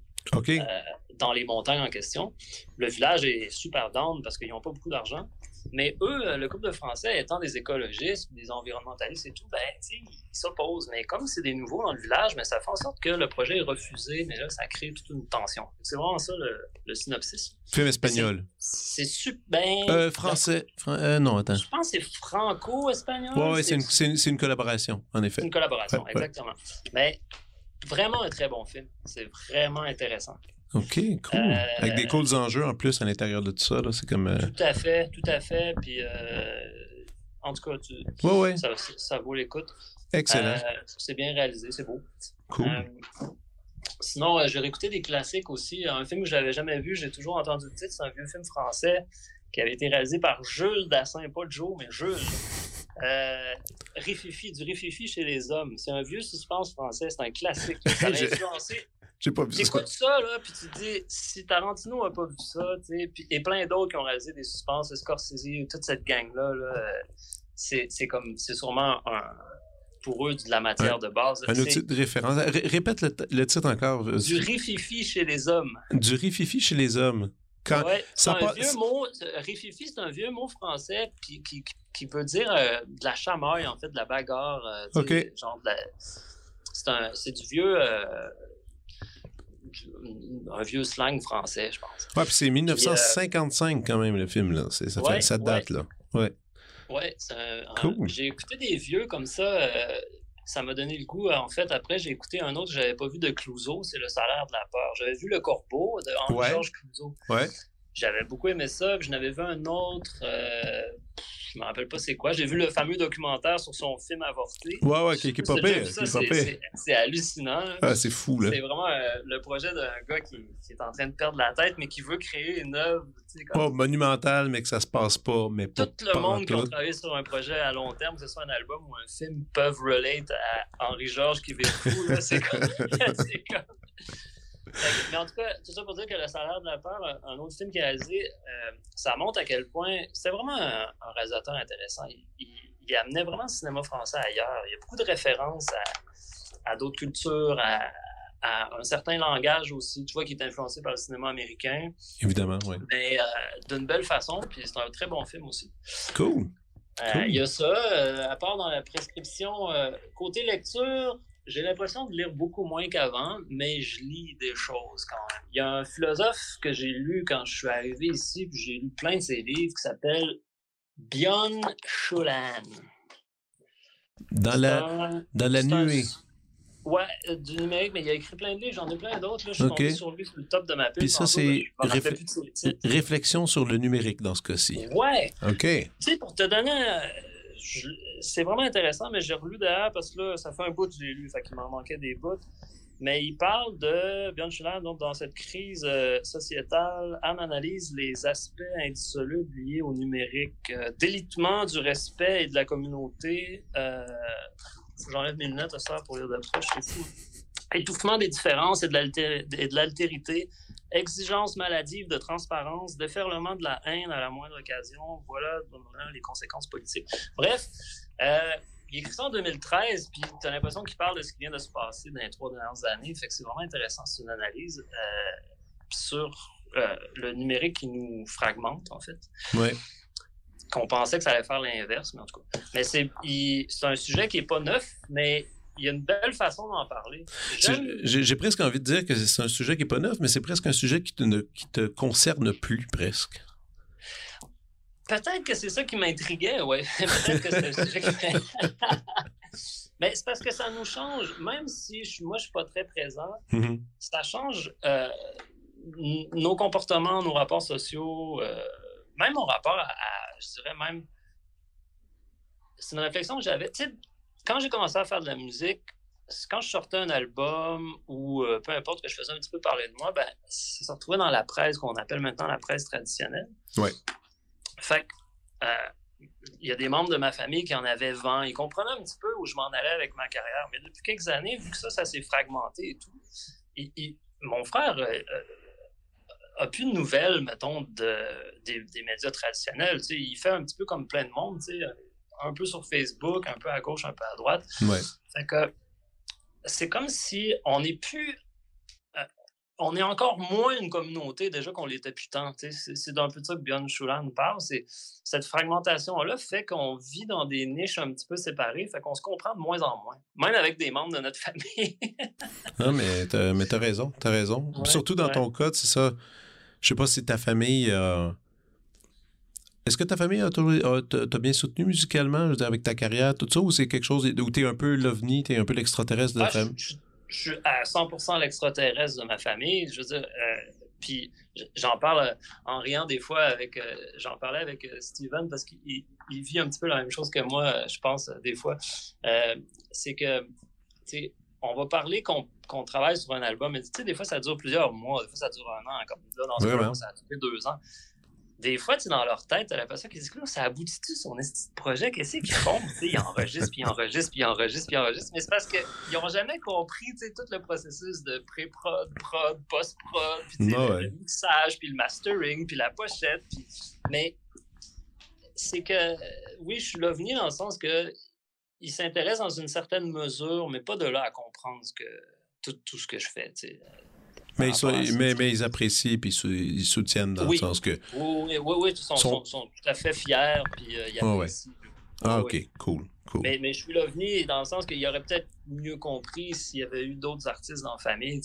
dans les montagnes en question. Le village est super down parce qu'ils n'ont pas beaucoup d'argent. Mais eux, euh, le couple de Français, étant des écologistes, des environnementalistes et tout, ben, ils s'opposent. Mais comme c'est des nouveaux dans le village, mais ça fait en sorte que le projet est refusé, mais là, ça crée toute une tension. C'est vraiment ça le, synopsis. Film espagnol. C'est super. Ben, euh, français. Euh, non, attends. Je pense que c'est franco-espagnol. Ouais, ouais, c'est une, une, collaboration, en effet. Une collaboration, exactement. Mais vraiment un très bon film. C'est vraiment intéressant. OK, cool. Euh, Avec des cools enjeux en plus à l'intérieur de tout ça, c'est comme... Euh, tout à fait, tout à fait. Puis, euh, en tout cas, tu, Ça, vaut l'écoute. Excellent. c'est bien réalisé, c'est beau. Cool. sinon, j'ai réécouté des classiques aussi. Un film que je n'avais jamais vu, j'ai toujours entendu le titre, c'est un vieux film français qui avait été réalisé par Jules Dassin, pas Joe, mais Jules. Rififi, du Rififi chez les hommes. C'est un vieux suspense français, c'est un classique. Ça a influencé j'ai pas vu ça. T'écoutes ça, là, puis tu te dis, si Tarantino a pas vu ça, tu sais, puis, et plein d'autres qui ont réalisé des suspens, Scorsese, toute cette gang-là, là, c'est, c'est comme, c'est sûrement un, pour eux de la matière de base. Un outil de référence. répète le, titre encore. Du rififi chez les hommes. Du rififi chez les hommes. Quand ouais, c'est un vieux mot. Rififi, c'est un vieux mot français qui, qui, qui veut dire euh, de la chamaille, en fait, de la bagarre. Euh, la... c'est, un, c'est du vieux. Euh, un vieux slang français, je pense. Ouais, puis c'est 1955 quand même, le film, là. Ça, fait, ça date, là. Ouais. Ouais, cool. j'ai écouté des vieux comme ça. Euh, ça m'a donné le goût. En fait, après, j'ai écouté un autre que j'avais pas vu de Clouseau, c'est Le salaire de la peur. J'avais vu Le Corbeau de Henri Georges Clouseau. Ouais. J'avais beaucoup aimé ça. Puis je n'avais vu un autre. Euh, je me rappelle pas c'est quoi. J'ai vu le fameux documentaire sur son film avorté. Ouais, ouais, qui, est pas. C'est hallucinant. Ah, c'est fou, là. C'est vraiment euh, le projet d'un gars qui, qui, est en train de perdre la tête, mais qui veut créer une œuvre. Pas monumentale, mais que ça se passe pas. Mais Tout le monde qui a travaillé sur un projet à long terme, que ce soit un album ou un film, peuvent relate à Henri Georges qui vit fou. C'est comme. mais en tout cas, tout ça pour dire que Le salaire de la peur, un autre film qui a réalisé, euh, ça montre à quel point c'était vraiment un, réalisateur intéressant. Il, amenait vraiment le cinéma français ailleurs. Il y a beaucoup de références à, d'autres cultures, à, un certain langage aussi, tu vois, qui est influencé par le cinéma américain. Évidemment, oui. Mais euh, d'une belle façon, puis c'est un très bon film aussi. Cool. Euh, il y a ça, à part dans la prescription, côté lecture, j'ai l'impression de lire beaucoup moins qu'avant, mais je lis des choses quand même. Il y a un philosophe que j'ai lu quand je suis arrivé ici, puis j'ai lu plein de ses livres, qui s'appelle Bjorn Schulan. Dans la, dans la nuée. Ouais, du numérique, mais il a écrit plein de livres, j'en ai plein d'autres. Je suis tombé sur lui sur le top de ma pile. Puis ça, c'est réflexion sur le numérique dans ce cas-ci. Ouais. OK. Tu sais, pour te donner. C'est vraiment intéressant, mais j'ai relu derrière parce que là, ça fait un bout que j'ai lu, fait qu'il m'en manquait des bouts. Mais il parle de Björn Schuller, donc dans cette crise euh, sociétale, Anne analyse les aspects indissolubles liés au numérique, euh, délitement du respect et de la communauté, euh, j'enlève mes lunettes à ça pour lire de proche, c'est fou. Étouffement des différences et de l'altérité, exigence maladive de transparence, déferlement de la haine à la moindre occasion, voilà les conséquences politiques. Bref, euh, il écrit ça en 2013, puis tu as l'impression qu'il parle de ce qui vient de se passer dans les trois dernières années. Fait que c'est vraiment intéressant. C'est une analyse euh, sur euh, le numérique qui nous fragmente, en fait. Ouais qu'on pensait que ça allait faire l'inverse, mais en tout cas. Mais c'est un sujet qui n'est pas neuf, mais il y a une belle façon d'en parler. J'ai presque envie de dire que c'est un sujet qui n'est pas neuf, mais c'est presque un sujet qui te, ne, qui te concerne plus, presque. Peut-être que c'est ça qui m'intriguait, oui. Peut-être que c'est un sujet qui Mais c'est parce que ça nous change, même si je, moi je ne suis pas très présent, mm-hmm. ça change euh, nos comportements, nos rapports sociaux, euh, même mon rapport à, je dirais même, c'est une réflexion que j'avais. Tu sais, quand j'ai commencé à faire de la musique, quand je sortais un album ou euh, peu importe que je faisais un petit peu parler de moi, ben, ça se retrouvait dans la presse qu'on appelle maintenant la presse traditionnelle. Ouais. Fait que, euh, il y a des membres de ma famille qui en avaient vent. Ils comprenaient un petit peu où je m'en allais avec ma carrière. Mais depuis quelques années, vu que ça, ça s'est fragmenté et tout, mon frère euh, a plus de nouvelles, mettons, de, des, médias traditionnels. il fait un petit peu comme plein de monde, un peu sur Facebook, un peu à gauche, un peu à droite. que c'est comme si on n'est plus. Euh, on est encore moins une communauté déjà qu'on l'était putain. C'est d'un peu de ça que Björn Schuller nous parle. Cette fragmentation-là fait qu'on vit dans des niches un petit peu séparées, fait qu'on se comprend de moins en moins, même avec des membres de notre famille. non, mais tu as, raison, tu as raison. Surtout dans ton cas, c'est ça. Je sais pas si ta famille. Est-ce que ta famille t'a bien soutenu musicalement, je veux dire, avec ta carrière, tout ça, ou c'est quelque chose où t'es un peu l'ovni, t'es un peu l'extraterrestre de la ah, famille? Je, suis à 100% l'extraterrestre de ma famille. Je veux dire, euh, puis j'en parle euh, en riant des fois avec. Euh, j'en parlais avec Steven parce qu'il vit un petit peu la même chose que moi, je pense, des fois. c'est que, tu sais, on va parler qu'on travaille sur un album, mais tu sais, des fois, ça dure plusieurs mois, des fois, ça dure un an, comme là, dans ce cas, ça a duré deux ans. Des fois, tu dans leur tête, tu as l'impression qu'ils disent que ça aboutit-tu son projet? Qu'est-ce qu'ils font? ils enregistrent, puis ils enregistrent, puis ils enregistrent, puis ils enregistrent. Mais c'est parce qu'ils n'ont jamais compris tout le processus de pré-prod, prod, post-prod, puis le mixage, puis le mastering, puis la pochette. Mais c'est que, oui, je suis l'ovni dans le sens que ils s'intéressent dans une certaine mesure, mais pas de là à comprendre ce que, tout, tout ce que je fais. Mais ils, mais, mais, ils apprécient et ils soutiennent dans le sens que. Oui, oui, oui, ils sont, sont... tout à fait fiers puis euh, ils apprécient. Ah, ok, cool. cool. Mais, mais je suis l'OVNI dans le sens qu'il aurait peut-être mieux compris s'il y avait eu d'autres artistes dans la famille.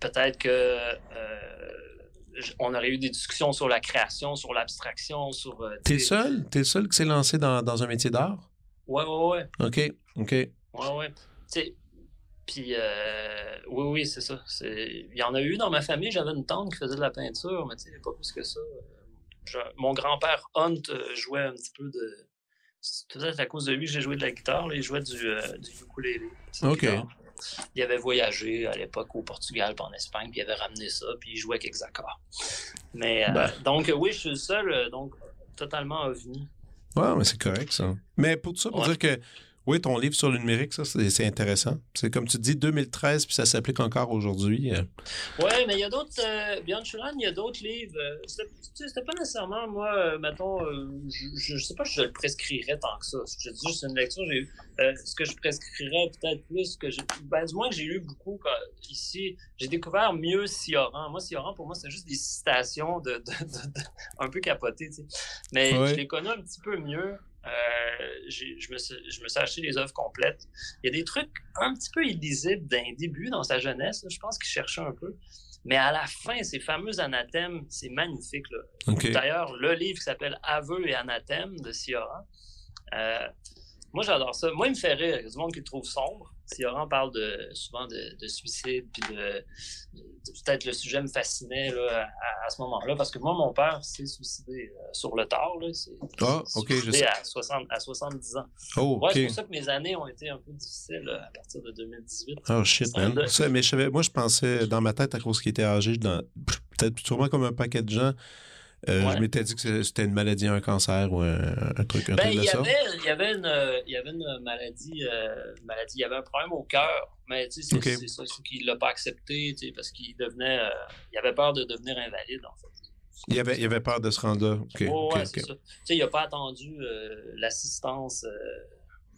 Peut-être que. Euh, on aurait eu des discussions sur la création, sur l'abstraction, sur. Euh, t'es seul? T'es seul qui s'est lancé dans, dans un métier d'art? Ouais, ouais, ouais. OK, OK. Ouais, ouais. Puis, euh, oui, oui, c'est ça. Il y en a eu dans ma famille. J'avais une tante qui faisait de la peinture, mais tu sais, pas plus que ça. mon grand-père Hunt euh, jouait un petit peu de. C'est peut-être à cause de lui que j'ai joué de la guitare. Il jouait du, euh, du ukulélé. OK. Il avait voyagé à l'époque au Portugal puis en Espagne, puis il avait ramené ça, puis il jouait quelques accords. Mais, ben. donc, oui, je suis le seul, donc totalement ovni. Ouais, mais c'est correct, ça. Mais pour tout ça, pour dire que oui, ton livre sur le numérique, ça, c'est intéressant. C'est comme tu dis, 2013, puis ça s'applique encore aujourd'hui. Euh. Oui, mais il y a d'autres. Euh, il y a d'autres livres. Euh, c'était pas nécessairement, moi, euh, mettons, je, ne sais pas si je le prescrirais tant que ça. Je dis juste une lecture, j'ai ce que je prescrirais peut-être plus que. Ben, du moins que j'ai lu beaucoup ici. J'ai découvert mieux Sioran. Moi, Sioran, pour moi, c'est juste des citations de, un peu capotées. Mais je l'ai connu un petit peu mieux. Euh, je, me suis, je me suis acheté les œuvres complètes. Il y a des trucs un petit peu illisibles d'un début dans sa jeunesse. je pense qu'il cherchait un peu. Mais à la fin, ces fameux anathèmes, c'est magnifique. D'ailleurs, le livre qui s'appelle Aveux et anathèmes de Ciora, euh, moi j'adore ça. Moi, il me fait rire. Il y a du monde qui le trouve sombre. Sioran parle de, souvent de, suicide, puis de, peut-être le sujet me fascinait là, à, ce moment-là, parce que moi, mon père s'est suicidé euh, sur le tard. Là, ah, ok, je sais. À, 60, à 70 ans. Oh, ouais, c'est pour ça que mes années ont été un peu difficiles à partir de 2018. Oh shit, man. mais je moi, je pensais dans ma tête, à cause qu'il était âgé, peut-être sûrement comme un paquet de gens, euh, je m'étais dit que c'était une maladie, un cancer ou un, truc, un ben, truc de il y ça. Avait, il, y avait une, il y avait une maladie, euh, maladie, il y avait un problème au cœur, mais tu sais, c'est ça qu'il l'a pas accepté, tu sais, parce qu'il devenait, euh, il avait peur de devenir invalide, en fait. Il avait, il avait peur de se rendre là. Okay, ouais, c'est ça. Tu sais, il n'a pas attendu l'assistance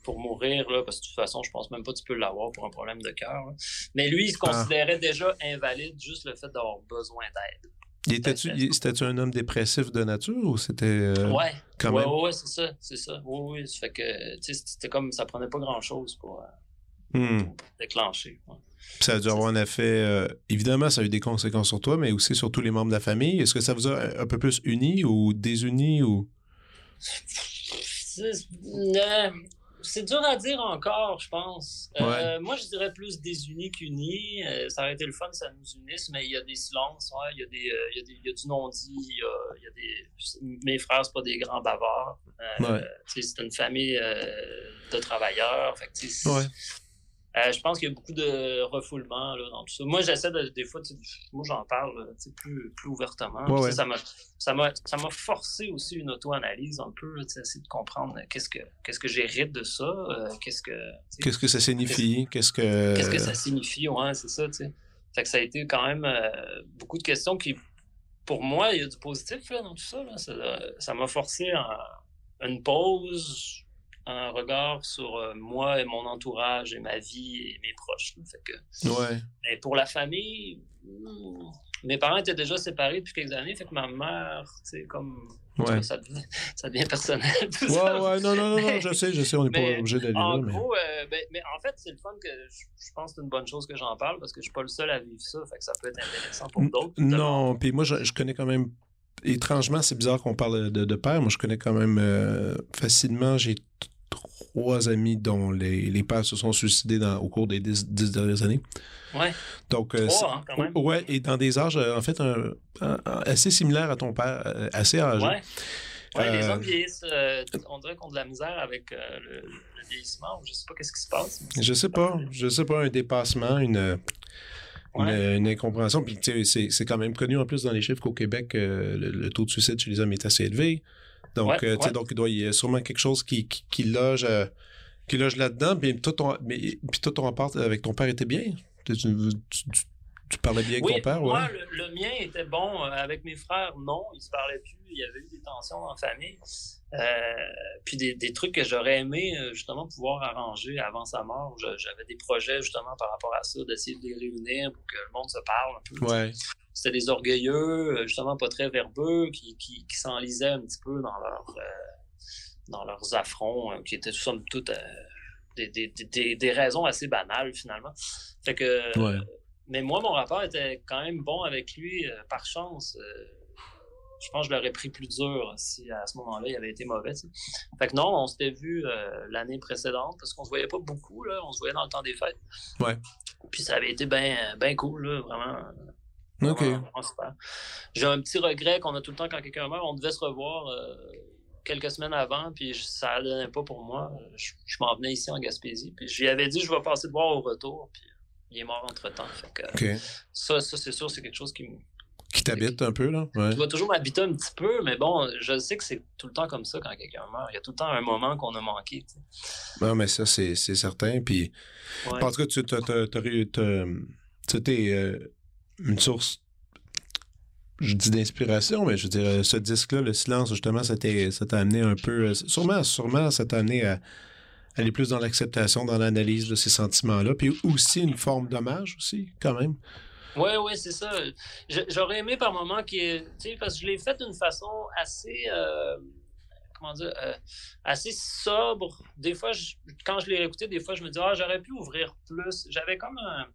pour mourir, là, parce que de toute façon, je pense même pas que tu peux l'avoir pour un problème de cœur. Mais lui, il se ah. considérait déjà invalide juste le fait d'avoir besoin d'aide. C'était-tu un homme dépressif de nature ou c'était. Euh, ouais. Quand ouais, même... ouais, c'est ça. C'est ça. Oui, oui. Ça fait que, c'était comme. Ça prenait pas grand-chose pour, euh, hmm. déclencher. ça a dû avoir un effet. Euh, évidemment, ça a eu des conséquences sur toi, mais aussi sur tous les membres de la famille. Est-ce que ça vous a un peu plus unis ou désunis ou? C'est dur à dire encore, je pense. Euh, moi, je dirais plus désunis qu'unis. Euh, ça aurait été le fun, ça nous unisse, mais il y a des silences, il, y a des, euh, il, y a des, il y a du non-dit, il, y a, des... Mes frères, c'est pas des grands bavards. C'est une famille de travailleurs. Fait. Euh, je pense qu'il y a beaucoup de refoulement là, dans tout ça. Moi, j'essaie de, des fois, moi j'en parle plus, plus ouvertement. Ça m'a ça m'a ça m'a forcé aussi une auto-analyse un peu, essayer de comprendre qu'est-ce que qu'est-ce que j'hérite de ça, euh, qu'est-ce que qu'est-ce que ça signifie, qu'est-ce que qu'est-ce que ça signifie, ouais, c'est ça, tu sais. Fait que ça a été quand même euh, beaucoup de questions qui, pour moi, il y a du positif là, dans tout ça. Là. Ça m'a forcé à une pause, un regard sur euh, moi et mon entourage et ma vie et mes proches. Fait que, ouais. Mais pour la famille, hmm, mes parents étaient déjà séparés depuis quelques années, fait que ma mère, c'est comme. Ouais. Ça, devient, ça, devient, personnel. Tout ouais, ça. ouais, non, non, non, je sais, je sais, on n'est pas obligé d'aller là. En gros, euh, ben, mais en fait, c'est le fun que je, pense que c'est une bonne chose que j'en parle parce que je suis pas le seul à vivre ça, fait que ça peut être intéressant pour d'autres. Non, puis moi, je, je, connais quand même. Étrangement, c'est bizarre qu'on parle de, de, père. Moi, je connais quand même euh, facilement. J'ai trois amis dont les, les pères se sont suicidés dans, au cours des dix, dernières années. Ouais. Donc, euh, hein, quand même. Ouais, et dans des âges, euh, en fait, assez similaires à ton père, euh, assez âgés. Ouais. Ouais, les hommes vieillissent, on dirait qu'on a de la misère avec le, vieillissement. Je sais pas qu'est-ce qui se passe. Je sais pas. Je sais pas, un dépassement, une. Une, incompréhension. Puis, c'est quand même connu en plus dans les chiffres qu'au Québec, le, taux de suicide chez les hommes est assez élevé. Donc, euh, tu sais, donc il doit y a sûrement quelque chose qui, qui, loge, euh, qui loge là-dedans. Puis toi, ton, mais, puis toi, ton rapport avec ton père était bien? Tu, tu, parlais bien avec ton père? Moi, ouais? le, le, mien était bon. Euh, avec mes frères, non. Ils se parlaient plus. Il y avait eu des tensions en famille. puis des, des, trucs que j'aurais aimé justement pouvoir arranger avant sa mort. J'avais des projets justement par rapport à ça, d'essayer de les réunir pour que le monde se parle un peu. Ouais c'était des orgueilleux, euh, justement pas très verbeux, qui, qui, qui s'enlisaient un petit peu dans, leur, euh, dans leurs affronts, euh, qui étaient somme toute des, des, des, des, raisons assez banales finalement. Fait que, mais moi, mon rapport était quand même bon avec lui, par chance. je pense que je l'aurais pris plus dur si à ce moment-là il avait été mauvais. Fait que non, on s'était vu l'année précédente parce qu'on se voyait pas beaucoup, là, on se voyait dans le temps des fêtes. Ouais. Puis ça avait été bien ben cool, là, vraiment J'ai un petit regret qu'on a tout le temps quand quelqu'un meurt. On devait se revoir euh, quelques semaines avant, puis ça ne donnait pas pour moi. Je, m'en venais ici en Gaspésie, puis je lui avais dit je vais passer de voir au retour, puis il est mort entre-temps. Ça, ça c'est sûr, c'est quelque chose qui me... Qui t'habite un peu, là? Ouais. Tu vas toujours m'habiter un petit peu, mais bon, je sais que c'est tout le temps comme ça quand quelqu'un meurt. Il y a tout le temps un moment qu'on a manqué. Non, mais ça, c'est certain. Puis, tout cas, tu as, une source je dis d'inspiration, mais je veux dire, ce disque-là, le silence, justement, ça t'a amené un peu. Euh, sûrement, sûrement, ça t'a amené à aller plus dans l'acceptation, dans l'analyse de ces sentiments-là. Puis aussi une forme d'hommage aussi, quand même. Oui, oui, c'est ça. J'aurais aimé par moment qui est. Tu sais, parce que je l'ai fait d'une façon assez. Euh, comment dire euh, Assez sobre. Des fois, quand je l'ai écouté, des fois, je me dis, ah, j'aurais pu ouvrir plus. J'avais comme un.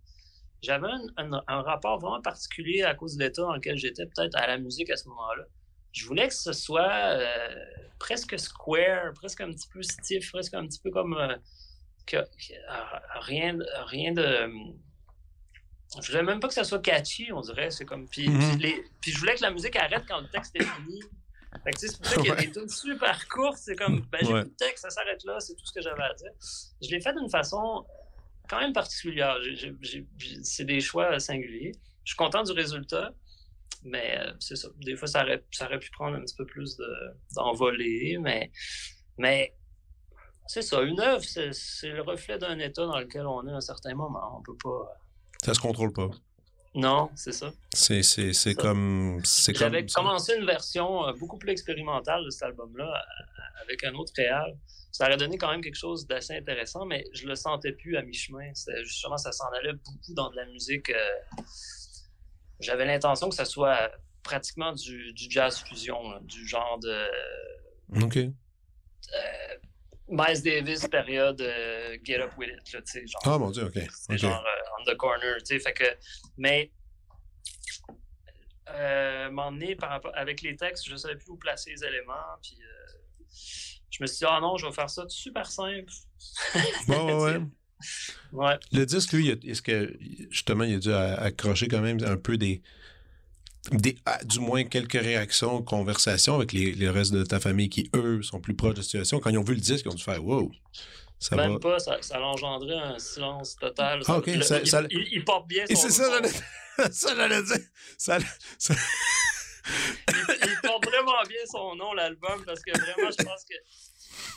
J'avais un, rapport vraiment particulier à cause de l'état dans lequel j'étais, peut-être à la musique à ce moment-là. Je voulais que ce soit euh, presque square, presque un petit peu stiff, presque un petit peu comme. que, rien, rien de je voulais même pas que ça soit catchy, on dirait. C'est comme. Puis, puis, je voulais que la musique arrête quand le texte est fini. Fait que, c'est pour ça qu'il y a des tunes super courtes. C'est comme, ben, j'ai ouais. le texte, ça s'arrête là, c'est tout ce que j'avais à dire. Je l'ai fait d'une façon quand même particulière. c'est des choix singuliers. Je suis content du résultat, mais euh, c'est ça. Des fois, ça aurait, pu prendre un petit peu plus d'envolée, mais, c'est ça. Une œuvre, c'est le reflet d'un état dans lequel on est à un certain moment. On peut pas ça se contrôle pas. Non, c'est ça. C'est, c'est, c'est comme. C'est J'avais commencé une version euh, beaucoup plus expérimentale de cet album-là euh, avec un autre réal. Ça aurait donné quand même quelque chose d'assez intéressant, mais je le sentais plus à mi-chemin. justement, ça s'en allait beaucoup dans de la musique. Euh, j'avais l'intention que ça soit pratiquement du, du jazz fusion, du genre de. OK. Miles Davis, période euh, Get Up With It. Là, genre, ah, mon Dieu, OK. C'est genre euh, On the Corner. Fait que, mais, euh, m'en par rapport, avec les textes, je ne savais plus où placer les éléments. Puis, je me suis dit, ah non, je vais faire ça super simple. ouais. ouais. Le disque, lui, est-ce que justement, il a dû accrocher quand même un peu des ah, du moins quelques réactions, conversations avec les, le reste de ta famille qui, eux, sont plus proches de la situation. Quand ils ont vu le disque, ils ont dû faire Wow! Ça Même pas, ça, ça a engendré un silence total. Ah, ok. il, ça, il, porte bien son Et c'est ça, ça, j'allais dire. Ça, il, il, porte vraiment bien son nom, l'album, parce que vraiment, je pense que.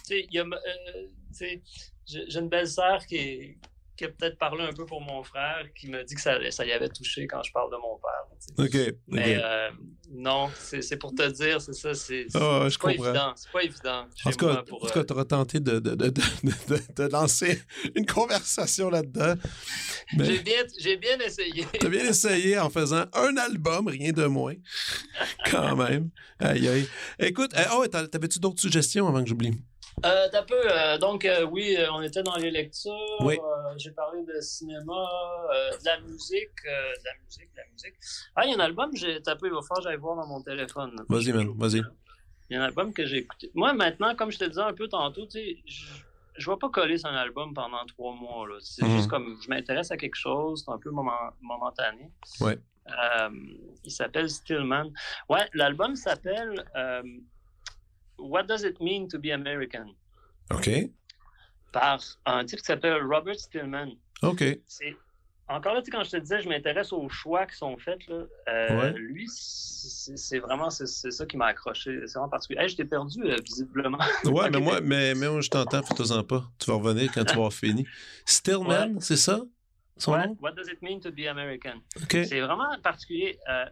Tu sais, euh, j'ai une belle sœur qui est qui a peut-être parlé un peu pour mon frère, qui m'a dit que ça, ça y avait touché quand je parle de mon père. OK. Mais euh, non, c'est pour te dire, c'est ça, c'est oh, pas évident. C'est pas évident. En tout cas, pour, euh, tu auras tenté de, de, de, de, lancer une conversation là-dedans. J'ai bien, bien essayé. Tu as bien essayé en faisant un album, rien de moins. Quand même. Aïe, aïe. Écoute, euh, oh, t'avais-tu d'autres suggestions avant que j'oublie? Euh, T'as peu. Euh, donc, euh, oui, euh, on était dans les lectures. Oui. J'ai parlé de cinéma, de la musique, de la musique, de la musique. Ah, il y a un album, t'as peu, il va falloir j'aille voir dans mon téléphone. Vas-y, man, vas-y. Il y a un album que j'ai écouté. Moi, maintenant, comme je te disais un peu tantôt, tu sais, je ne vais pas coller sur un album pendant trois mois. C'est mhm. juste comme je m'intéresse à quelque chose, c'est un peu momentané. Ouais. il s'appelle Stillman. Ouais, l'album s'appelle What Does It Mean to Be American? OK. Par un type qui s'appelle Robert Stillman. OK. encore là, quand je te disais, je m'intéresse aux choix qui sont faits. Là, euh, Lui, c'est vraiment c'est ça qui m'a accroché. C'est vraiment particulier. je t'ai perdu, euh, visiblement. Ouais, mais moi, mais, mais moi, je t'entends, fais-toi-en pas. Tu vas revenir quand tu vas avoir fini. Stillman, c'est ça? Son nom? What does it mean to be American? C'est vraiment particulier. Euh,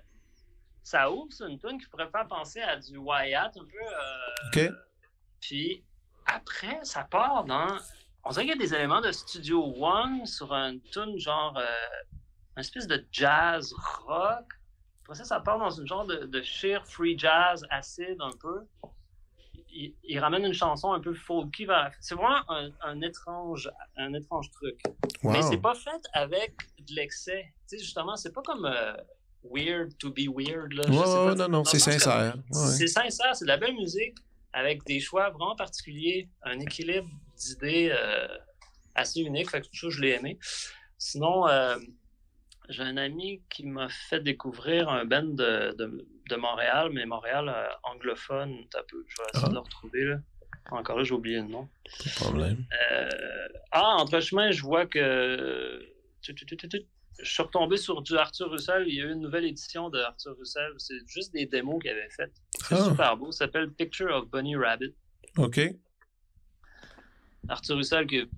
ça ouvre sur une tune qui pourrait faire penser à du Wyatt un peu. Euh, OK. Puis après, ça part dans. On dirait qu'il y a des éléments de Studio One sur une tune genre. Euh, une espèce de jazz rock. Après ça, ça part dans une genre de, de sheer free jazz acide un peu. Il, ramène une chanson un peu folky vers C'est vraiment un, étrange, un étrange truc. Mais c'est pas fait avec de l'excès. Tu sais, justement, c'est pas comme. Euh, weird to be weird. Là. Ouais, non, non, c'est sincère. C'est sincère, c'est de la belle musique avec des choix vraiment particuliers, un équilibre d'idées euh, assez unique. Fait que tout ça, je l'ai aimé. Sinon, euh, j'ai un ami qui m'a fait découvrir un band de, de, Montréal, mais Montréal euh, anglophone. Peu, je vais essayer de ah. le retrouver. Là. Encore là, j'ai oublié le nom. Pas de problème. ah, entre chemin, je vois que je suis retombé sur du Arthur Russell. Il y a eu une nouvelle édition de Arthur Russell. C'est juste des démos qu'il avait faites. C'est ah. super beau. Ça s'appelle Picture of Bunny Rabbit. OK. Arthur Russell, qui est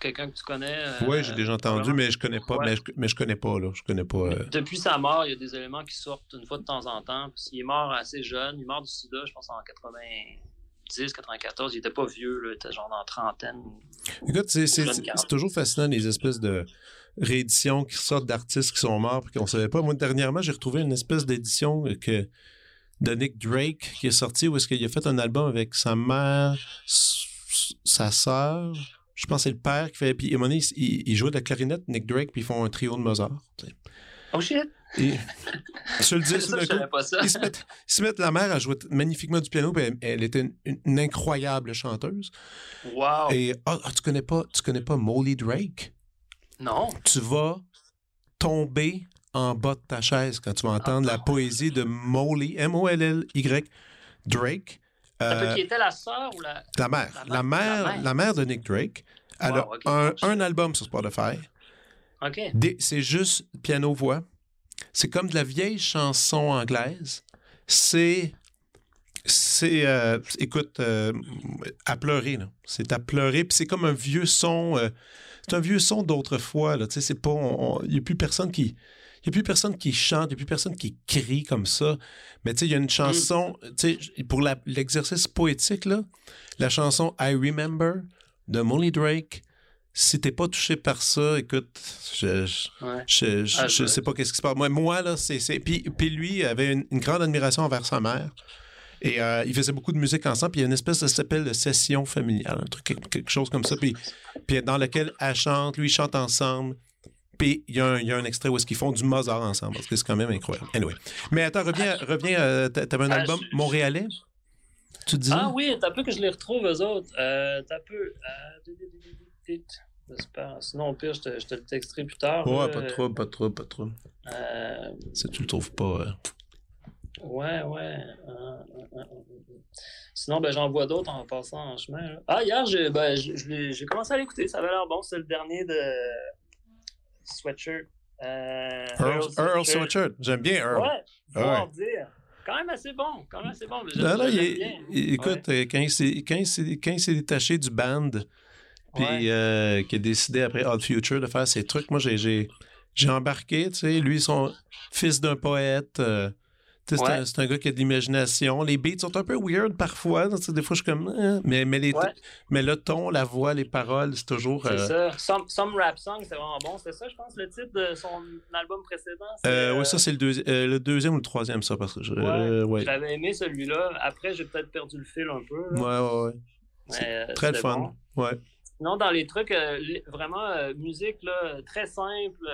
quelqu'un que tu connais. Euh, oui, j'ai déjà entendu, mais je connais pas. Mais, je, mais je connais pas, là. Je connais pas. Euh. Depuis sa mort, il y a des éléments qui sortent une fois de temps en temps. il est mort assez jeune. Il est mort du sida, je pense, en 80. 90, 94, il était pas vieux, là, il était genre dans trentaine. Écoute, c'est toujours fascinant les espèces de rééditions qui sortent d'artistes qui sont morts et qu'on savait pas. Moi, dernièrement, j'ai retrouvé une espèce d'édition que de Nick Drake qui est sorti où est-ce qu'il a fait un album avec sa mère, sa sœur, je pense que c'est le père qui fait. Puis, à un moment donné, il, joue de la clarinette, Nick Drake, puis ils font un trio de Mozart. Oh shit! Et, je le dis, ils, se mettent, ils se mettent la mère à jouer magnifiquement du piano, puis elle, était une, incroyable chanteuse. Wow! Et ah, tu connais pas, tu connais pas Molly Drake? Non. Tu vas tomber en bas de ta chaise quand tu vas entendre la poésie de Molly, M-O-L-L-Y, Drake. Euh, qui était la sœur ou la... La mère. La mère, la mère, de Nick Drake. Elle a un, un, album sur Spotify. OK. C'est juste piano-voix. C'est comme de la vieille chanson anglaise. C'est. C'est. Euh, écoute, euh, à pleurer, là. C'est à pleurer. Puis c'est comme un vieux son. Euh, c'est un vieux son d'autrefois, là. Tu sais, c'est pas. Il n'y a plus personne qui. Il a plus personne qui chante, il n'y a plus personne qui crie comme ça. Mais tu sais, il y a une chanson, tu sais, pour l'exercice poétique, là, la chanson I Remember de Molly Drake, si t'es pas touché par ça, écoute, je je, ah, sais pas qu'est-ce qui se passe. Moi, moi là, c'est... Puis, puis lui avait une, grande admiration envers sa mère. Et euh, il faisait beaucoup de musique ensemble. Puis il y a une espèce de s'appelle de session familiale, un truc, quelque chose comme ça. Puis, puis dans lequel elle chante, lui, chante ensemble. Puis il y, a un, extrait où est-ce qu'ils font du Mozart ensemble, parce que c'est quand même incroyable. Anyway. Mais attends, reviens, reviens euh, t'avais un ah, album montréalais? Tu dis? Ah oui, t'as peu que je les retrouve, eux autres. Euh, t'as peu. Euh. Sinon, au pire, je te, je te le texterai plus tard. Ouais, pas trop, pas trop, pas trop. Euh... Si tu le trouves pas. Ouais, ouais. Sinon, ben, j'en vois d'autres en passant en chemin. Ah, hier, j'ai ben, commencé à l'écouter. Ça avait l'air bon. C'est le dernier de Sweatshirt. Euh, Earl, Sweatshirt. J'aime bien Earl. Ouais, faut ouais. dire. Quand même assez bon. Quand même assez bon. Non, non, il, écoute, quand il s'est détaché du band, puis euh, qui a décidé après Odd Future de faire ses trucs, moi, j'ai embarqué, tu sais. Lui, son fils d'un poète. Euh, c'est un, gars qui a de l'imagination. Les beats sont un peu weird parfois. Des fois, je suis comme. Hein, mais, mais, les, mais le ton, la voix, les paroles, c'est toujours. C'est euh, ça. Some, Rap Song, c'est vraiment bon. C'était ça, je pense, le titre de son album précédent. Euh, oui, ça, c'est le, le, deuxième ou le troisième, ça. Parce que J'avais aimé celui-là. Après, j'ai peut-être perdu le fil un peu. Ouais, ouais, ouais. très fun. Ouais. Non, dans les trucs, vraiment, musique, là, très simple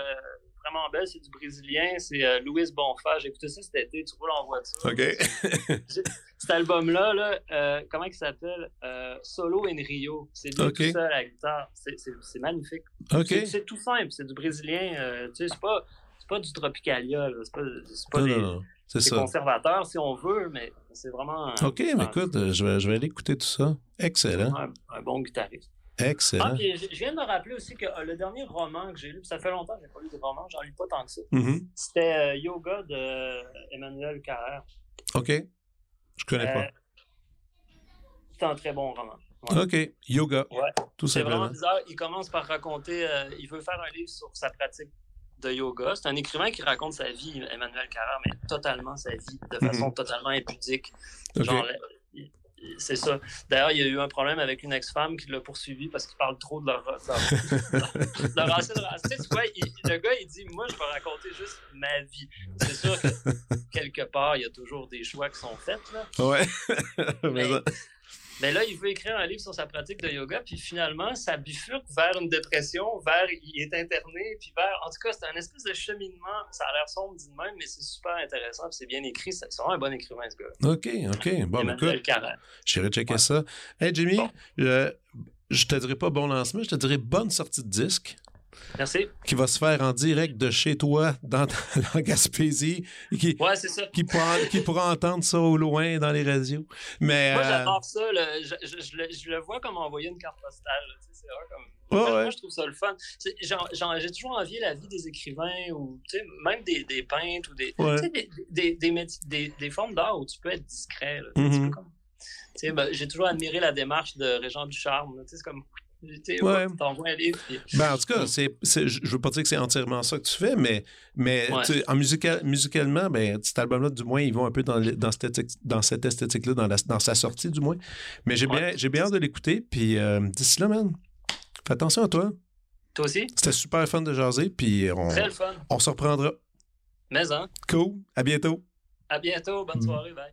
vraiment belle, c'est du brésilien, c'est euh, Louis Bonfa. J'ai écouté ça cet été, tu roules en voiture. OK. cet album-là, là, euh, comment il s'appelle? Euh, Solo in Rio. C'est lui tout seul à la guitare. C'est magnifique. C'est tout simple, c'est du brésilien. tu sais, c'est pas, pas du Tropicalia, c'est pas, pas non, des, conservateurs si on veut, mais c'est vraiment. OK, mais écoute, je vais, je vais aller écouter tout ça. Excellent. un bon guitariste. Excellent. Ah, je, viens de me rappeler aussi que euh, le dernier roman que j'ai lu, ça fait longtemps que j'ai pas lu de roman, j'en lis pas tant que ça. Mm-hmm. C'était euh, Yoga de Emmanuel Carrère. OK. Je connais pas. Euh, c'est un très bon roman. OK. Yoga. Ouais. Tout C'est vraiment bizarre. Il commence par raconter, il veut faire un livre sur sa pratique de yoga. C'est un écrivain qui raconte sa vie, Emmanuel Carrère, mais totalement sa vie, de façon mm-hmm. totalement impudique. Genre, c'est ça. D'ailleurs, il y a eu un problème avec une ex-femme qui l'a poursuivi parce qu'il parle trop de leur, leur, leur ancienne Tu vois, le gars, il dit Moi, je vais raconter juste ma vie. C'est sûr que quelque part, il y a toujours des choix qui sont faits. Là. Ouais. Mais, mais là, il veut écrire un livre sur sa pratique de yoga, puis finalement, ça bifurque vers une dépression, vers il est interné, puis vers. En tout cas, c'est un espèce de cheminement. Ça a l'air sombre dit même, mais c'est super intéressant, puis c'est bien écrit. C'est vraiment un bon écrivain, ce gars. OK, OK. Bon, écoute. J'irai checker ça. Hey, Jimmy, je, je te dirais pas bon lancement, je te dirais bonne sortie de disque. Merci. Qui va se faire en direct de chez toi dans, la Gaspésie. Qui, ouais, c'est ça. Qui pourra, qui pourra entendre ça au loin dans les radios. Mais, Moi, euh, j'adore ça. Je, je, je, le, vois comme envoyer une carte postale. c'est vrai comme. Moi, je trouve ça le fun. J'ai toujours envie la vie des écrivains ou même des, des, peintres ou des, des, des, des, formes d'art où tu peux être discret. Ben, J'ai toujours admiré la démarche de Régent Ducharme. C'est comme Ouais. Ben, en tout cas, c'est, je veux pas dire que c'est entièrement ça que tu fais, mais, mais en musical, musicalement, ben, cet album-là, du moins, ils vont un peu dans, dans cette, dans cette esthétique-là, dans, dans sa sortie, du moins. Mais j'ai bien, j'ai bien hâte de l'écouter. Puis euh, d'ici là, man, fais attention à toi. Toi aussi? C'était super fun de jaser. Puis on, Très fun. on se reprendra. Mais, hein? Cool. À bientôt. À bientôt. Bonne soirée. Bye.